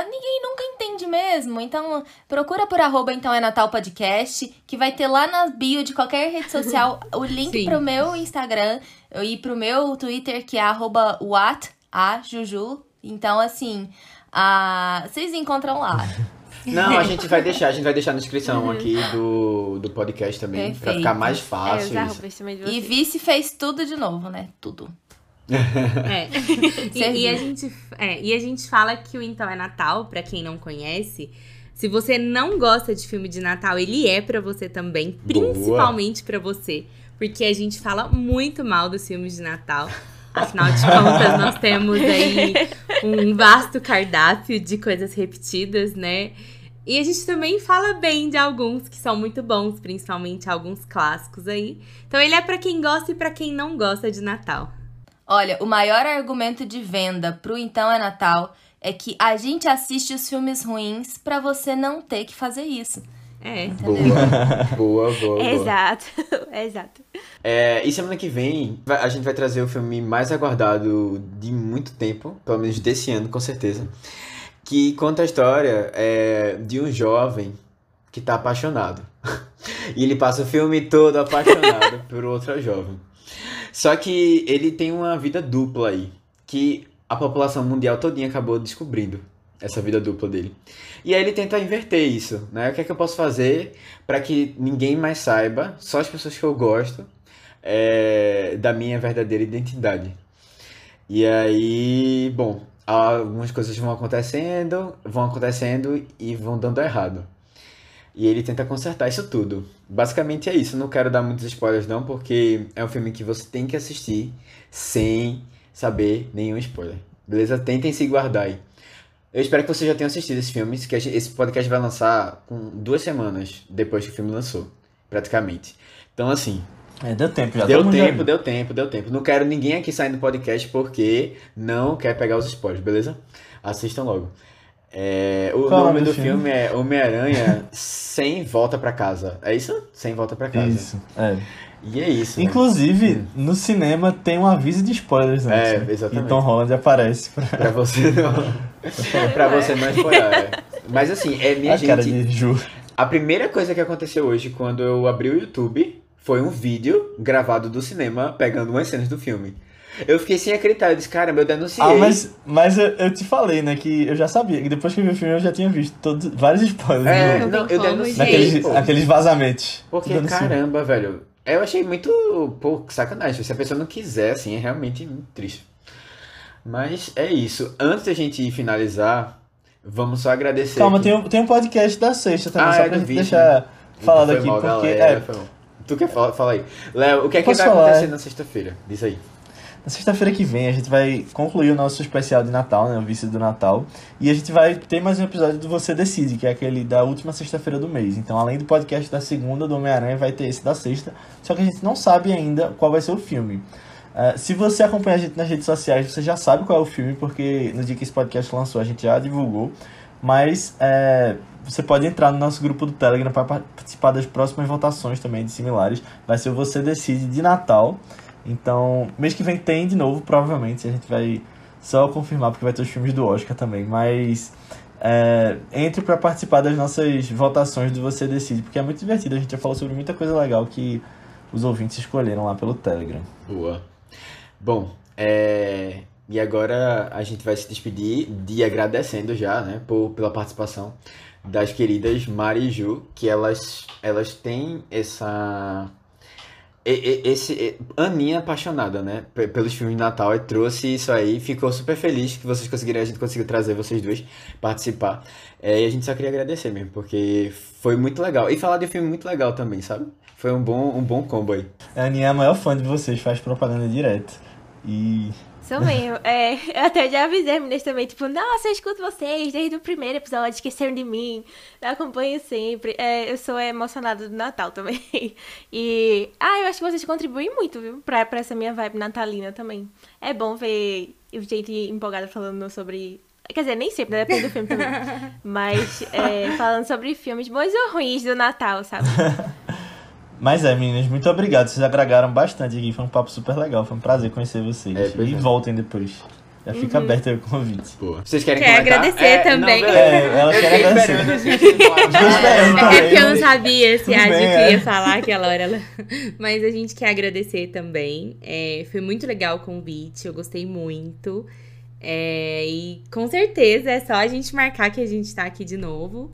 ninguém nunca entende mesmo. Então, procura por arroba então é Natal Podcast, que vai ter lá na bio de qualquer rede social o link Sim. pro meu Instagram e pro meu Twitter, que é arroba what, a Juju. Então, assim, a... vocês encontram lá. Não, a gente vai deixar, a gente vai deixar na descrição aqui do, do podcast também, pra Perfeito. ficar mais é, fácil de E. Vice fez tudo de novo, né? Tudo. É. e, Serviu. e a gente, é, e a gente fala que o Então é Natal, pra quem não conhece. Se você não gosta de filme de Natal, ele é pra você também, principalmente pra você, porque a gente fala muito mal dos filmes de Natal. Afinal de contas, nós temos aí um vasto cardápio de coisas repetidas, né? E a gente também fala bem de alguns que são muito bons, principalmente alguns clássicos aí. Então ele é pra quem gosta e pra quem não gosta de Natal. Olha, o maior argumento de venda pro Então é Natal é que a gente assiste os filmes ruins pra você não ter que fazer isso. É. Boa, boa, boa, boa. Exato, exato. É, e semana que vem a gente vai trazer o filme mais aguardado de muito tempo, pelo menos desse ano, com certeza. Que conta a história é, de um jovem que tá apaixonado. E ele passa o filme todo apaixonado por outra jovem. Só que ele tem uma vida dupla aí, que a população mundial todinha acabou descobrindo essa vida dupla dele. E aí ele tenta inverter isso, né? O que é que eu posso fazer para que ninguém mais saiba, só as pessoas que eu gosto, é, da minha verdadeira identidade. E aí, bom, algumas coisas vão acontecendo, vão acontecendo e vão dando errado. E ele tenta consertar isso tudo. Basicamente é isso. Não quero dar muitos spoilers não, porque é um filme que você tem que assistir sem saber nenhum spoiler. Beleza? Tentem se guardar aí. Eu espero que vocês já tenham assistido esse filme, que esse podcast vai lançar com duas semanas depois que o filme lançou, praticamente. Então, assim, É, deu tempo já. deu já tempo, deu tempo, deu tempo. Não quero ninguém aqui saindo do podcast porque não quer pegar os spoilers, beleza? Assistam logo. É, o Qual nome do do filme, filme? é Homem-Aranha Sem Volta Pra Casa. É isso? Sem Volta Pra Casa. Isso, é. E é isso. né? Inclusive, no cinema tem um aviso de spoilers antes. É, né? exatamente. E Tom Holland aparece pra... Pra você não. pra você não spoiler. Mas assim, é minha a cara gente. de Ju. A primeira coisa que aconteceu hoje, quando eu abri o YouTube, foi um vídeo gravado do cinema pegando umas cenas do filme. Eu fiquei sem acreditar, eu disse, caramba, eu denunciei. Ah, mas, mas eu, eu te falei, né, que eu já sabia, que depois que eu vi o filme eu já tinha visto todos, vários spoilers. É, do- não, eu denunciei. Naqueles, aqueles vazamentos. Porque, caramba, velho. Eu achei muito, pô, sacanagem. Se a pessoa não quiser, assim, é realmente triste. Mas é isso. Antes da gente finalizar, vamos só agradecer. Calma, aqui. tem um, tem um podcast da sexta também, Ah, só é pra gente vídeo, deixar falado Foi aqui, mal, porque galera, é. Tu quer falar? Fala aí. Léo, o que é que Posso vai falar, acontecer na sexta-feira? Diz aí. Na sexta-feira que vem a gente vai concluir o nosso especial de Natal, né? O Vício do Natal. E a gente vai ter mais um episódio do Você Decide, que é aquele da última sexta-feira do mês. Então, além do podcast da segunda do Homem-Aranha, vai ter esse da sexta. Só que a gente não sabe ainda qual vai ser o filme. Ah, se você acompanha a gente nas redes sociais, você já sabe qual é o filme, porque no dia que esse podcast lançou a gente já divulgou. Mas é, você pode entrar no nosso grupo do Telegram para participar das próximas votações também de similares. Vai ser o Você Decide de Natal. Então, mês que vem tem de novo, provavelmente. A gente vai só confirmar, porque vai ter os filmes do Oscar também. Mas é, entre para participar das nossas votações do Você Decide, porque é muito divertido. A gente já falou sobre muita coisa legal que os ouvintes escolheram lá pelo Telegram. Boa. Bom, é... e agora a gente vai se despedir de agradecendo já, né, por, pela participação das queridas Mari e Ju, que elas, elas têm essa. Esse, Aninha apaixonada, né? pe- Pelos filmes de Natal, e trouxe isso aí. Ficou super feliz que vocês conseguiram, a gente conseguiu trazer vocês duas participar. É, e a gente só queria agradecer mesmo, porque foi muito legal. E falar de filme muito legal também, sabe? Foi um bom, um bom combo aí. A Aninha é a maior fã de vocês, faz propaganda direto. E Sou mesmo. É, eu até já avisei as meninas também, tipo, nossa, eu escuto vocês desde o primeiro episódio, esqueceram de mim, eu acompanho sempre. É, eu sou emocionada do Natal também. E, ah, eu acho que vocês contribuem muito, viu, pra, pra essa minha vibe natalina também. É bom ver gente empolgada falando sobre. Quer dizer, nem sempre, né? Depende do filme também. Mas é, falando sobre filmes bons ou ruins do Natal, sabe? Mas é, meninas, muito obrigado. Vocês agregaram bastante aqui. Foi um papo super legal. Foi um prazer conhecer vocês. É, e é. voltem depois. Já fica aberto aí o convite. Boa. Vocês querem Quer comentar? agradecer também. beleza. É, ela Eu quer agradecer. É também, porque eu não mas- sabia se a Ju bem, queria é. falar aquela hora. Ela... Mas a gente quer agradecer também. É, foi muito legal o convite, eu gostei muito. É, e com certeza é só a gente marcar que a gente tá aqui de novo.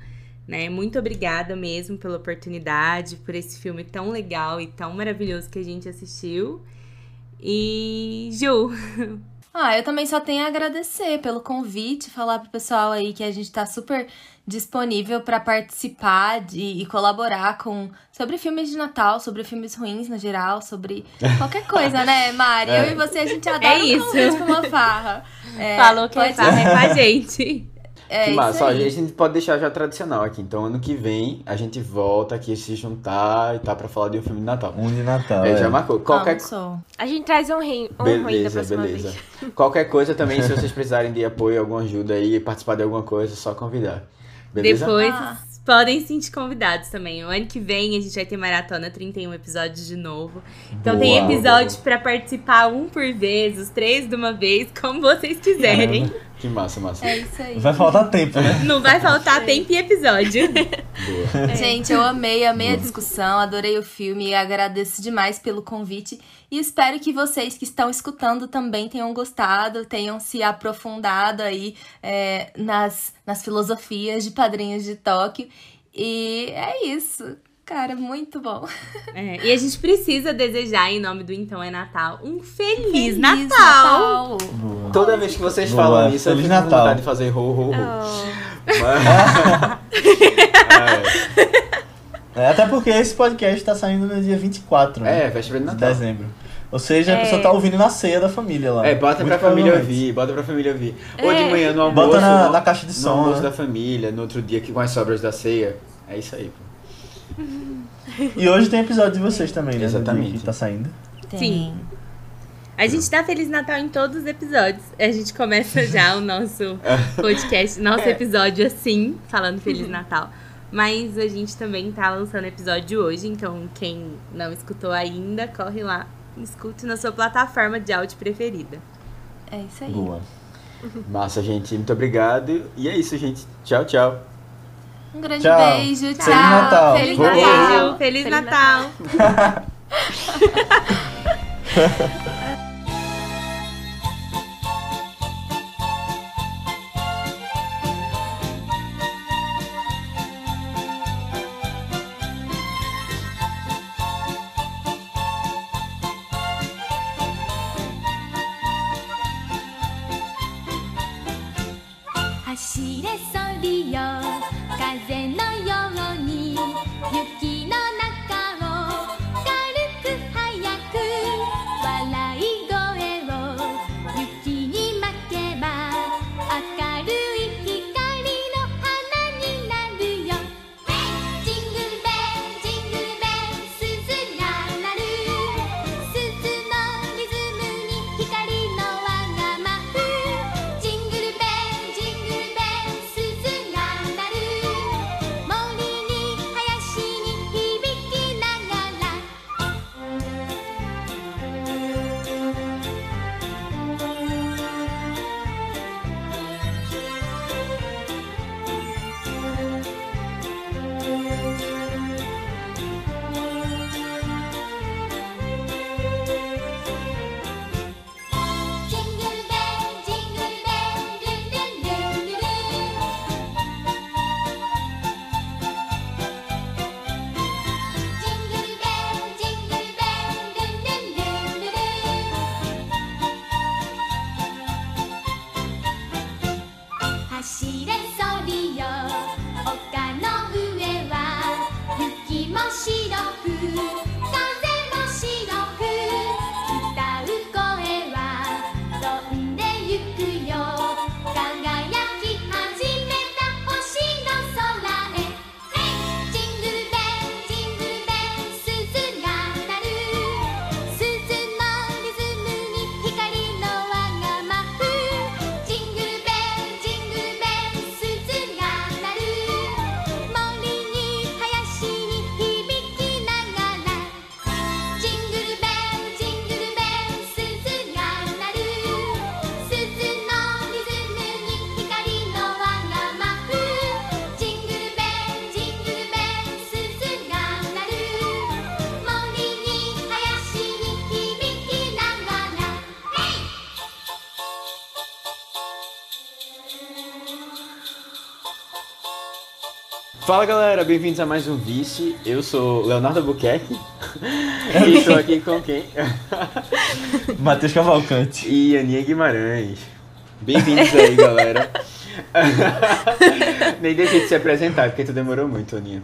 Né? Muito obrigada mesmo pela oportunidade, por esse filme tão legal e tão maravilhoso que a gente assistiu. E Ju, Ah, eu também só tenho a agradecer pelo convite, falar pro pessoal aí que a gente tá super disponível para participar de, e colaborar com sobre filmes de Natal, sobre filmes ruins no geral, sobre qualquer coisa, né, Mari? Eu e você a gente adora É um isso. convite pra uma farra. É, falou que pode- é farra é com a gente. É que isso massa. Ó, a gente pode deixar já tradicional aqui. Então, ano que vem, a gente volta aqui se juntar e tá pra falar de um filme de Natal. Um de Natal. É, é. já marcou. Qualquer, Não. A gente traz um, rim, um Beleza, próxima beleza. vez. Qualquer coisa também, se vocês precisarem de apoio, alguma ajuda aí, participar de alguma coisa, é só convidar. Beleza? Depois Ah. podem se sentir convidados também. O ano que vem a gente vai ter maratona 31 episódios de novo. Então tem Boa. episódios pra participar um por vez, os três de uma vez, como vocês quiserem. Que massa, massa. É isso aí. Vai faltar tempo, né? Não vai faltar tempo e episódio. Boa. Gente, eu amei, amei a discussão, adorei o filme e agradeço demais pelo convite. E espero que vocês que estão escutando também tenham gostado, tenham se aprofundado aí é, nas, nas filosofias de Padrinhos de Tóquio. E é isso. Cara, muito bom. É, e a gente precisa desejar, em nome do Então é Natal, um feliz, Feliz Natal! Boa. Toda vez que vocês Boa, falam isso, eu Feliz fico com Natal. vontade de fazer ho, ho, ho. Oh. Mas- É, até porque esse podcast tá saindo no dia 24 é, né, é, véspera de de Natal. dezembro. Ou seja, a É. pessoa tá ouvindo na ceia da família lá. É, bota Muito pra família ouvir, bota pra família ouvir. Ou de É. manhã no almoço. Bota na, no- na caixa de no som. almoço né? da família, no outro dia que com as sobras da ceia. É isso aí, pô. E hoje tem episódio de vocês também, né? Exatamente. Que tá saindo. Sim. A gente dá Feliz Natal em todos os episódios. A gente começa já o nosso podcast, nosso episódio assim, falando Feliz Natal. Mas a gente também tá lançando episódio hoje, então quem não escutou ainda, corre lá, escute na sua plataforma de áudio preferida. É isso aí. Boa. Massa, gente. Muito obrigado. E é isso, gente. Tchau, tchau. Um grande tchau. beijo, tchau. Feliz Natal. Feliz Natal. Feliz, Natal. Feliz Natal. Fala galera, bem-vindos a mais um Vice. Eu sou Leonardo Buquerque é. e estou aqui com quem? Matheus Cavalcante. E Aninha Guimarães. Bem-vindos aí, galera. Nem deixei de se apresentar, porque tu demorou muito, Aninha.